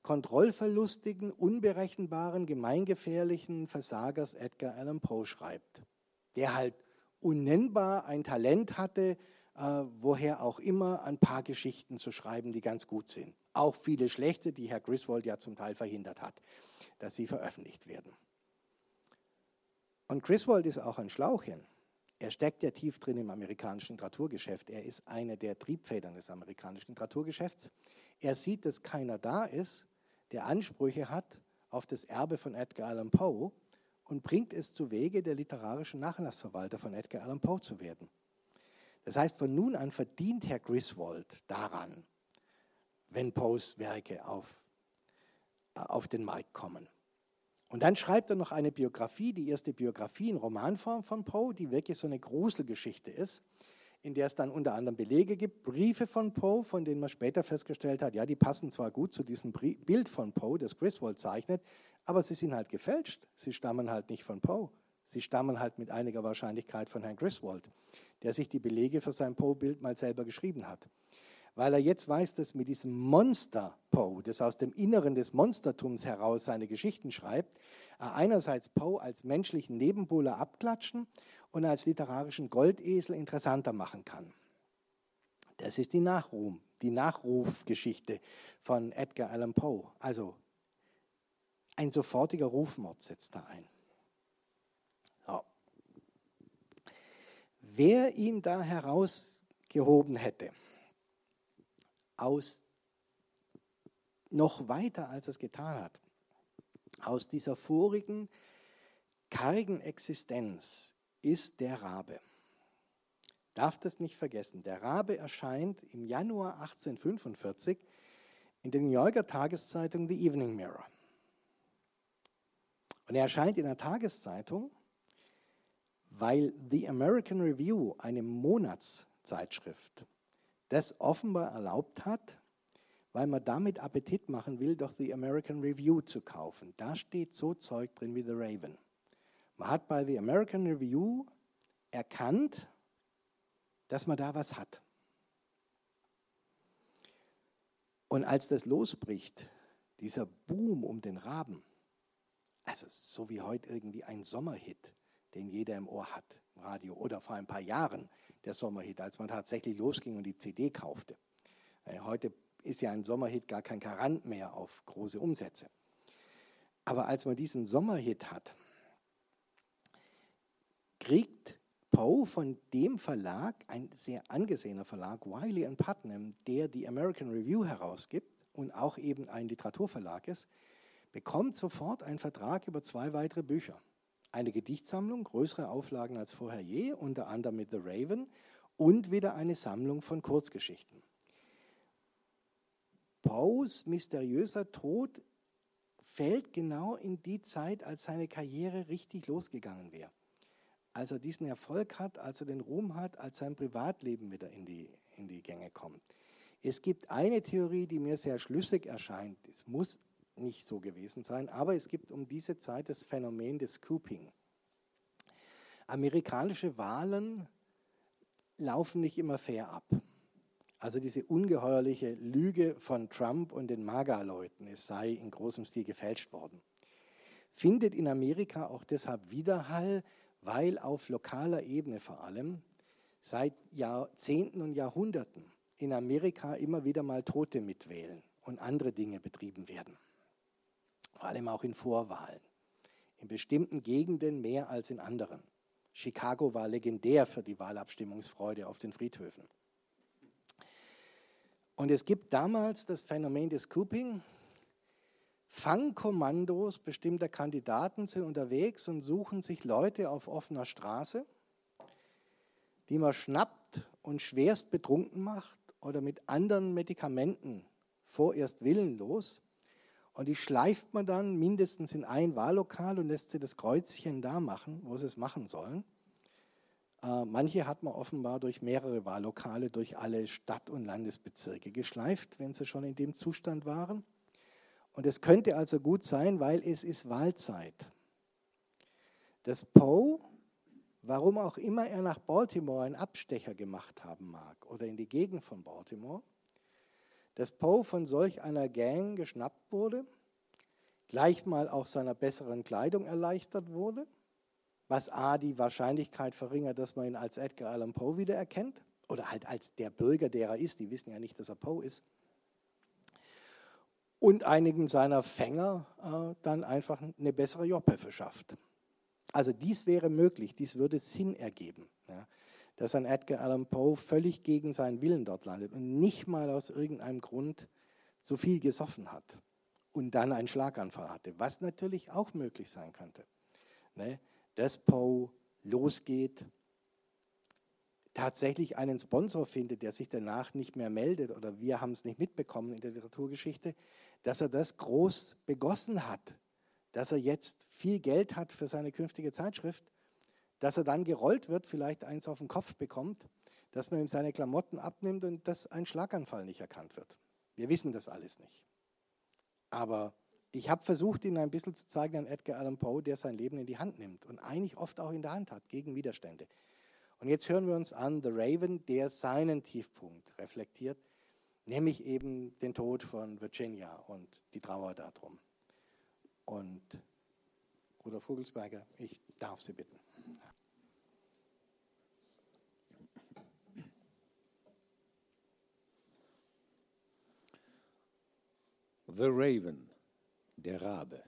kontrollverlustigen, unberechenbaren, gemeingefährlichen Versagers Edgar Allan Poe schreibt, der halt unnennbar ein Talent hatte, äh, woher auch immer, ein paar Geschichten zu schreiben, die ganz gut sind. Auch viele schlechte, die Herr Griswold ja zum Teil verhindert hat, dass sie veröffentlicht werden. Und Griswold ist auch ein Schlauchchen. Er steckt ja tief drin im amerikanischen Literaturgeschäft. Er ist eine der Triebfedern des amerikanischen Literaturgeschäfts. Er sieht, dass keiner da ist, der Ansprüche hat auf das Erbe von Edgar Allan Poe und bringt es zu Wege, der literarische Nachlassverwalter von Edgar Allan Poe zu werden. Das heißt, von nun an verdient Herr Griswold daran, wenn Poes Werke auf, äh, auf den Markt kommen. Und dann schreibt er noch eine Biografie, die erste Biografie in Romanform von Poe, die wirklich so eine Gruselgeschichte ist, in der es dann unter anderem Belege gibt, Briefe von Poe, von denen man später festgestellt hat, ja, die passen zwar gut zu diesem Bild von Poe, das Griswold zeichnet, aber sie sind halt gefälscht. Sie stammen halt nicht von Poe. Sie stammen halt mit einiger Wahrscheinlichkeit von Herrn Griswold, der sich die Belege für sein Poe-Bild mal selber geschrieben hat weil er jetzt weiß, dass mit diesem Monster Poe, das aus dem Inneren des Monstertums heraus seine Geschichten schreibt, er einerseits Poe als menschlichen Nebenbuhler abklatschen und als literarischen Goldesel interessanter machen kann. Das ist die Nachruhm, die Nachrufgeschichte von Edgar Allan Poe. Also ein sofortiger Rufmord setzt da ein. So. Wer ihn da herausgehoben hätte, aus noch weiter, als es getan hat, aus dieser vorigen, kargen Existenz ist der Rabe. Darf das nicht vergessen. Der Rabe erscheint im Januar 1845 in der New Yorker Tageszeitung The Evening Mirror. Und er erscheint in der Tageszeitung, weil The American Review, eine Monatszeitschrift, das offenbar erlaubt hat, weil man damit Appetit machen will, doch The American Review zu kaufen. Da steht so Zeug drin wie The Raven. Man hat bei The American Review erkannt, dass man da was hat. Und als das losbricht, dieser Boom um den Raben, also so wie heute irgendwie ein Sommerhit, den jeder im Ohr hat, Radio, oder vor ein paar Jahren der Sommerhit, als man tatsächlich losging und die CD kaufte. Äh, heute ist ja ein Sommerhit gar kein Garant mehr auf große Umsätze. Aber als man diesen Sommerhit hat, kriegt Poe von dem Verlag, ein sehr angesehener Verlag, Wiley Putnam, der die American Review herausgibt und auch eben ein Literaturverlag ist, bekommt sofort einen Vertrag über zwei weitere Bücher. Eine Gedichtsammlung, größere Auflagen als vorher je, unter anderem mit The Raven und wieder eine Sammlung von Kurzgeschichten. Poes mysteriöser Tod fällt genau in die Zeit, als seine Karriere richtig losgegangen wäre. Als er diesen Erfolg hat, als er den Ruhm hat, als sein Privatleben wieder in die, in die Gänge kommt. Es gibt eine Theorie, die mir sehr schlüssig erscheint. Es muss nicht so gewesen sein, aber es gibt um diese Zeit das Phänomen des Scooping. Amerikanische Wahlen laufen nicht immer fair ab. Also diese ungeheuerliche Lüge von Trump und den MAGA-Leuten, es sei in großem Stil gefälscht worden, findet in Amerika auch deshalb Widerhall, weil auf lokaler Ebene vor allem seit Jahrzehnten und Jahrhunderten in Amerika immer wieder mal Tote mitwählen und andere Dinge betrieben werden. Vor allem auch in Vorwahlen. In bestimmten Gegenden mehr als in anderen. Chicago war legendär für die Wahlabstimmungsfreude auf den Friedhöfen. Und es gibt damals das Phänomen des Scooping. Fangkommandos bestimmter Kandidaten sind unterwegs und suchen sich Leute auf offener Straße, die man schnappt und schwerst betrunken macht oder mit anderen Medikamenten vorerst willenlos. Und die schleift man dann mindestens in ein Wahllokal und lässt sie das Kreuzchen da machen, wo sie es machen sollen. Äh, manche hat man offenbar durch mehrere Wahllokale, durch alle Stadt- und Landesbezirke geschleift, wenn sie schon in dem Zustand waren. Und es könnte also gut sein, weil es ist Wahlzeit. Dass Poe, warum auch immer er nach Baltimore einen Abstecher gemacht haben mag oder in die Gegend von Baltimore, dass Poe von solch einer Gang geschnappt wurde, gleich mal auch seiner besseren Kleidung erleichtert wurde – was A, die Wahrscheinlichkeit verringert, dass man ihn als Edgar Allan Poe wiedererkennt oder halt als der Bürger, der er ist. Die wissen ja nicht, dass er Poe ist. Und einigen seiner Fänger äh, dann einfach eine bessere Jobhilfe schafft. Also dies wäre möglich, dies würde Sinn ergeben, ja, dass ein Edgar Allan Poe völlig gegen seinen Willen dort landet und nicht mal aus irgendeinem Grund so viel gesoffen hat und dann einen Schlaganfall hatte, was natürlich auch möglich sein könnte. Ne? dass Poe losgeht, tatsächlich einen Sponsor findet, der sich danach nicht mehr meldet oder wir haben es nicht mitbekommen in der Literaturgeschichte, dass er das groß begossen hat, dass er jetzt viel Geld hat für seine künftige Zeitschrift, dass er dann gerollt wird, vielleicht eins auf den Kopf bekommt, dass man ihm seine Klamotten abnimmt und dass ein Schlaganfall nicht erkannt wird. Wir wissen das alles nicht. Aber ich habe versucht, Ihnen ein bisschen zu zeigen an Edgar Allan Poe, der sein Leben in die Hand nimmt und eigentlich oft auch in der Hand hat gegen Widerstände. Und jetzt hören wir uns an The Raven, der seinen Tiefpunkt reflektiert, nämlich eben den Tod von Virginia und die Trauer darum. Und Bruder Vogelsberger, ich darf Sie bitten. The Raven der Rabe.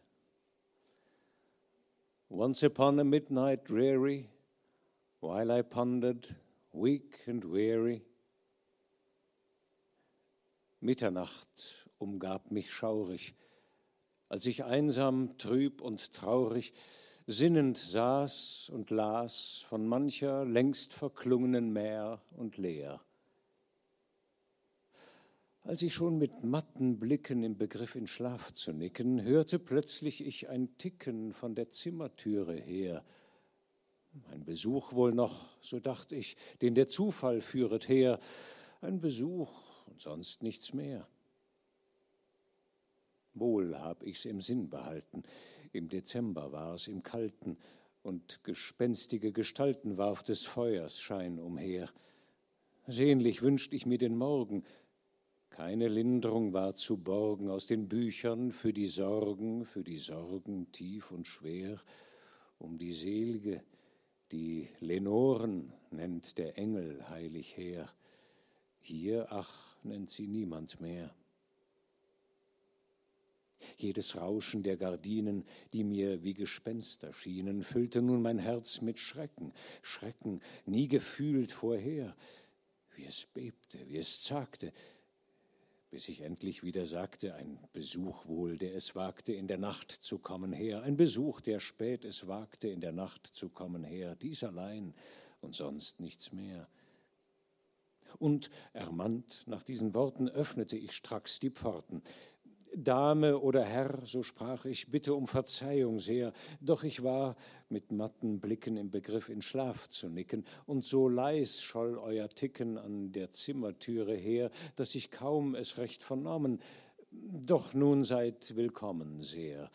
Once upon a midnight dreary, while I pondered, weak and weary, Mitternacht umgab mich schaurig, als ich einsam, trüb und traurig sinnend saß und las von mancher längst verklungenen Meer und Leer. Als ich schon mit matten Blicken im Begriff in Schlaf zu nicken, hörte plötzlich ich ein Ticken von der Zimmertüre her. Ein Besuch wohl noch, so dacht ich, den der Zufall führet her. Ein Besuch und sonst nichts mehr. Wohl hab ich's im Sinn behalten. Im Dezember war es im Kalten, und gespenstige Gestalten warf des Feuers Schein umher. Sehnlich wünscht ich mir den Morgen, keine Linderung war zu borgen aus den Büchern für die Sorgen, für die Sorgen tief und schwer, um die Selige, die Lenoren nennt der Engel heilig her. Hier, ach, nennt sie niemand mehr. Jedes Rauschen der Gardinen, die mir wie Gespenster schienen, füllte nun mein Herz mit Schrecken, Schrecken, nie gefühlt vorher, wie es bebte, wie es zagte, bis ich endlich wieder sagte, ein Besuch wohl, der es wagte, in der Nacht zu kommen her, ein Besuch, der spät es wagte, in der Nacht zu kommen her, dies allein und sonst nichts mehr. Und ermannt nach diesen Worten öffnete ich stracks die Pforten, Dame oder Herr, so sprach ich, bitte um Verzeihung sehr, doch ich war mit matten Blicken im Begriff in Schlaf zu nicken, und so leis scholl euer Ticken an der Zimmertüre her, dass ich kaum es recht vernommen, doch nun seid willkommen sehr.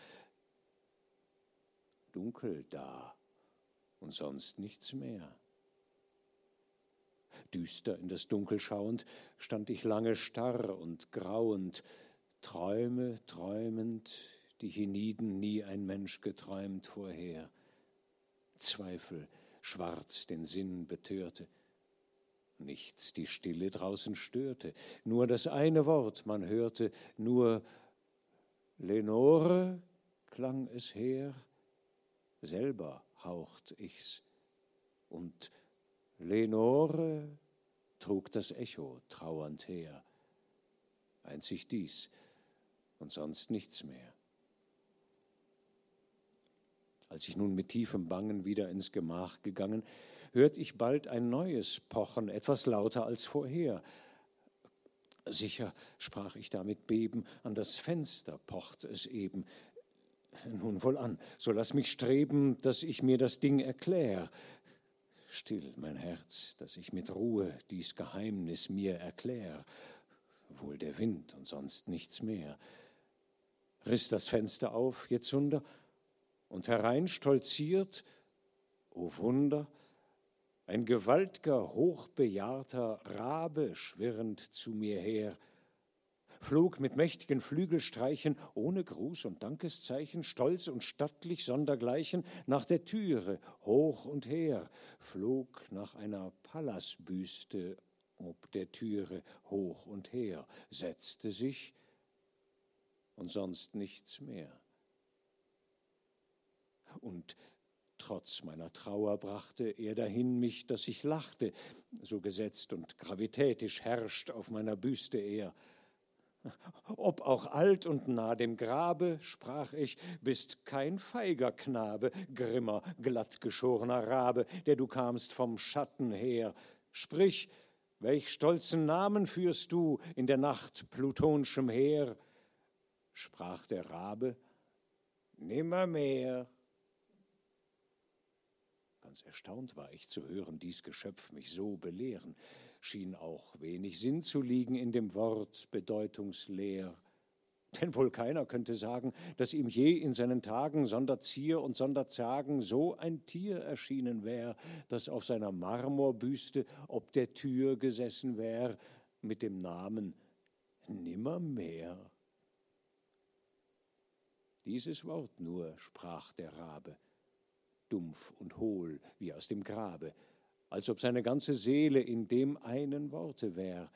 Dunkel da und sonst nichts mehr. Düster in das Dunkel schauend, stand ich lange starr und grauend, Träume träumend, die hienieden nie ein Mensch geträumt vorher. Zweifel schwarz den Sinn betörte. Nichts die Stille draußen störte, nur das eine Wort man hörte, nur Lenore klang es her, selber haucht ich's, und Lenore trug das Echo trauernd her. Einzig dies und sonst nichts mehr. Als ich nun mit tiefem Bangen wieder ins Gemach gegangen, hört ich bald ein neues Pochen, etwas lauter als vorher. Sicher, sprach ich da mit Beben, an das Fenster pocht es eben. Nun wohl an, so lass mich streben, dass ich mir das Ding erklär. Still, mein Herz, dass ich mit Ruhe dies Geheimnis mir erklär. Wohl der Wind und sonst nichts mehr riss das Fenster auf, Jetzunder, und herein stolziert, o Wunder, ein gewaltger, hochbejahrter Rabe schwirrend zu mir her, flog mit mächtigen Flügelstreichen, ohne Gruß und Dankeszeichen, stolz und stattlich sondergleichen, nach der Türe hoch und her, flog nach einer Pallasbüste ob der Türe hoch und her, setzte sich, und sonst nichts mehr. Und trotz meiner Trauer brachte er dahin mich, dass ich lachte, so gesetzt und gravitätisch herrscht auf meiner Büste er. Ob auch alt und nah dem Grabe, sprach ich, bist kein feiger Knabe, grimmer, glattgeschorener Rabe, der du kamst vom Schatten her. Sprich, welch stolzen Namen führst du in der Nacht plutonschem Heer? Sprach der Rabe, nimmermehr. Ganz erstaunt war ich zu hören, dies Geschöpf mich so belehren, schien auch wenig Sinn zu liegen in dem Wort bedeutungsleer. Denn wohl keiner könnte sagen, dass ihm je in seinen Tagen sonder Zier und sonder Zagen so ein Tier erschienen wär, das auf seiner Marmorbüste ob der Tür gesessen wär, mit dem Namen Nimmermehr. Dieses Wort nur sprach der Rabe, dumpf und hohl wie aus dem Grabe, als ob seine ganze Seele in dem einen Worte wär.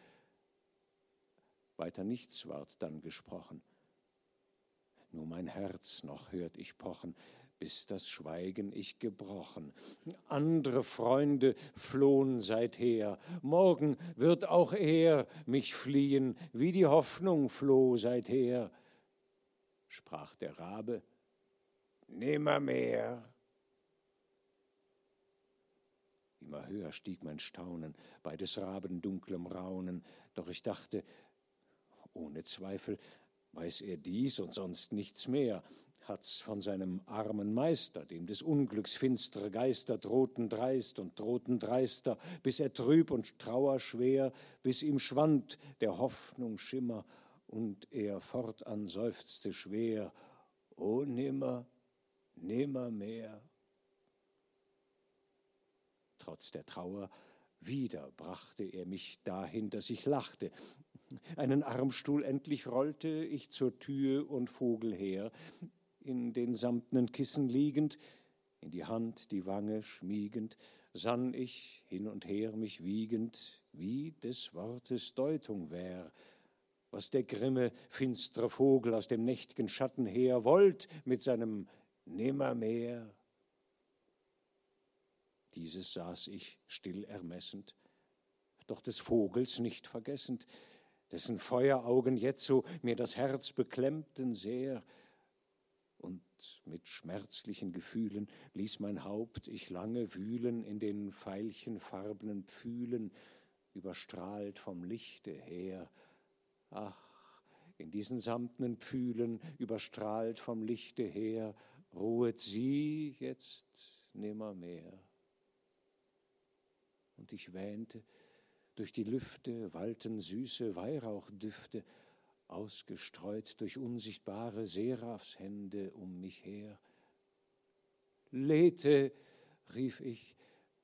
Weiter nichts ward dann gesprochen. Nur mein Herz noch hört ich pochen, bis das Schweigen ich gebrochen. Andre Freunde flohen seither, morgen wird auch er mich fliehen, wie die Hoffnung floh seither sprach der Rabe, nimmermehr. Immer höher stieg mein Staunen bei des Raben dunklem Raunen, doch ich dachte, ohne Zweifel weiß er dies und sonst nichts mehr, hat's von seinem armen Meister, dem des Unglücks finstere Geister drohten dreist und drohten dreister, bis er trüb und trauerschwer, bis ihm schwand der Hoffnung Schimmer und er fortan seufzte schwer, o nimmer, nimmer mehr. Trotz der Trauer wieder brachte er mich dahin, dass ich lachte. Einen Armstuhl endlich rollte ich zur Tür und Vogel her, in den samtnen Kissen liegend, in die Hand die Wange schmiegend, sann ich hin und her mich wiegend, wie des Wortes Deutung wär, was der grimme, finstre Vogel aus dem nächt'gen Schatten her wollt mit seinem Nimmermehr. Dieses saß ich still ermessend, doch des Vogels nicht vergessend, dessen Feueraugen jetzo mir das Herz beklemmten sehr, und mit schmerzlichen Gefühlen ließ mein Haupt ich lange wühlen in den veilchenfarbenen Pfühlen, überstrahlt vom Lichte her, Ach, in diesen samtnen Pfühlen, überstrahlt vom Lichte her, ruhet sie jetzt nimmermehr. Und ich wähnte, durch die Lüfte wallten süße Weihrauchdüfte, ausgestreut durch unsichtbare Seraphshände um mich her. Lethe, rief ich,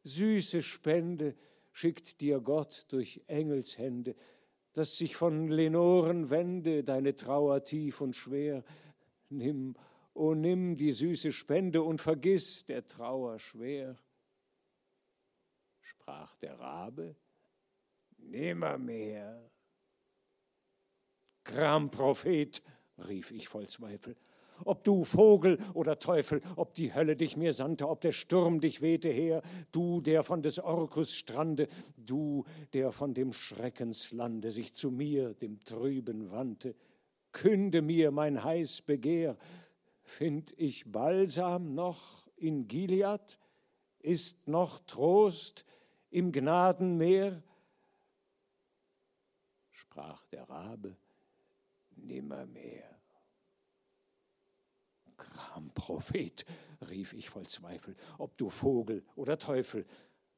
süße Spende schickt dir Gott durch Engelshände, dass sich von Lenoren wende deine Trauer tief und schwer. Nimm, o oh nimm die süße Spende und vergiss der Trauer schwer. Sprach der Rabe, nimmermehr. Gramprophet, rief ich voll Zweifel, ob du Vogel oder Teufel, ob die Hölle dich mir sandte, ob der Sturm dich wehte her, du, der von des Orkus Strande, du, der von dem Schreckenslande sich zu mir, dem Trüben, wandte, künde mir mein heiß Begehr, find ich Balsam noch in Gilead, ist noch Trost im Gnadenmeer? Sprach der Rabe, nimmermehr. Gram Prophet, rief ich voll Zweifel, ob du Vogel oder Teufel,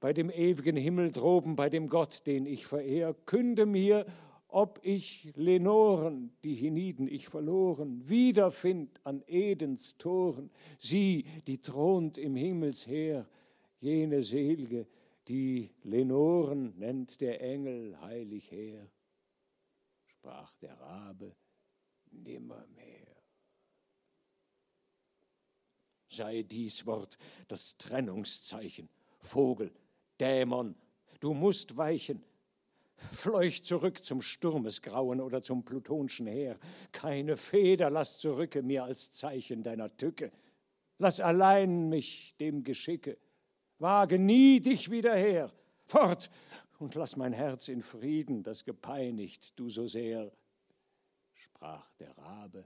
bei dem ewigen Himmel droben, bei dem Gott, den ich verehr, künde mir, ob ich Lenoren, die hienieden ich verloren, wiederfind an Edens Toren, sie, die thront im Himmelsheer, jene Selge, die Lenoren nennt der Engel heilig her. Sprach der Rabe, nimmermehr sei dies Wort das Trennungszeichen. Vogel, Dämon, du musst weichen. Fleucht zurück zum Sturmesgrauen oder zum plutonschen Heer. Keine Feder lass zurücke mir als Zeichen deiner Tücke. Lass allein mich dem Geschicke. Wage nie dich wieder her. Fort und lass mein Herz in Frieden, das gepeinigt du so sehr. Sprach der Rabe,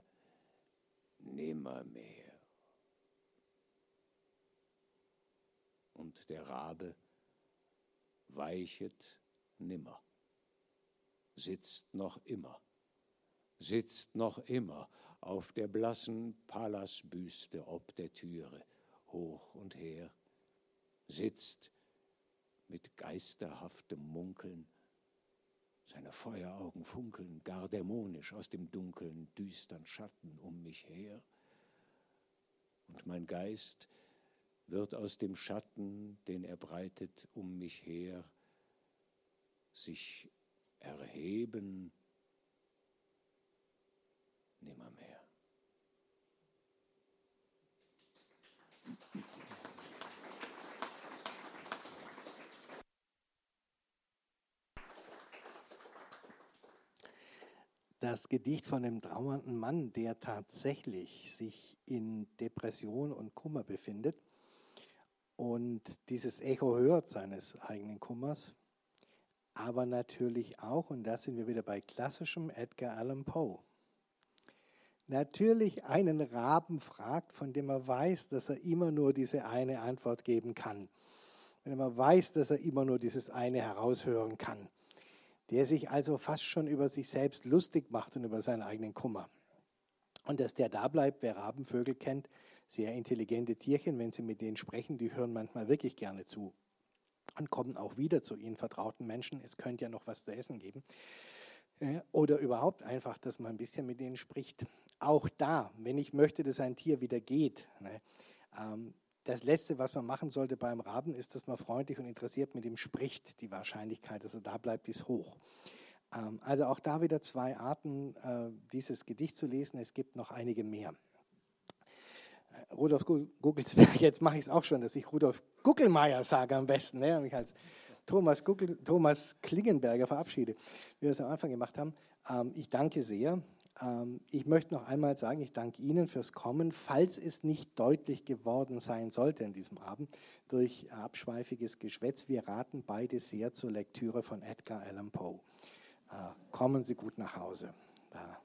nimmermehr. Und der Rabe weichet nimmer, sitzt noch immer, sitzt noch immer auf der blassen Pallasbüste ob der Türe, hoch und her, sitzt mit geisterhaftem Munkeln, seine Feueraugen funkeln gar dämonisch aus dem dunkeln, düstern Schatten um mich her, und mein Geist wird aus dem Schatten, den er breitet um mich her, sich erheben, nimmermehr. Das Gedicht von dem trauernden Mann, der tatsächlich sich in Depression und Kummer befindet, und dieses Echo hört seines eigenen Kummers, aber natürlich auch, und da sind wir wieder bei klassischem Edgar Allan Poe, natürlich einen Raben fragt, von dem er weiß, dass er immer nur diese eine Antwort geben kann. Wenn man weiß, dass er immer nur dieses eine heraushören kann. Der sich also fast schon über sich selbst lustig macht und über seinen eigenen Kummer. Und dass der da bleibt, wer Rabenvögel kennt, sehr intelligente Tierchen, wenn sie mit denen sprechen, die hören manchmal wirklich gerne zu und kommen auch wieder zu ihnen vertrauten Menschen. Es könnte ja noch was zu essen geben. Oder überhaupt einfach, dass man ein bisschen mit denen spricht. Auch da, wenn ich möchte, dass ein Tier wieder geht, ne, ähm, das Letzte, was man machen sollte beim Raben, ist, dass man freundlich und interessiert mit ihm spricht. Die Wahrscheinlichkeit, dass er da bleibt, ist hoch. Ähm, also auch da wieder zwei Arten, äh, dieses Gedicht zu lesen. Es gibt noch einige mehr. Rudolf Guckelsberg, jetzt mache ich es auch schon, dass ich Rudolf Guckelmeier sage am besten, ne? mich als Thomas, Guckel, Thomas Klingenberger verabschiede, wie wir es am Anfang gemacht haben. Ähm, ich danke sehr. Ähm, ich möchte noch einmal sagen, ich danke Ihnen fürs Kommen. Falls es nicht deutlich geworden sein sollte an diesem Abend durch abschweifiges Geschwätz, wir raten beide sehr zur Lektüre von Edgar Allan Poe. Äh, kommen Sie gut nach Hause. Da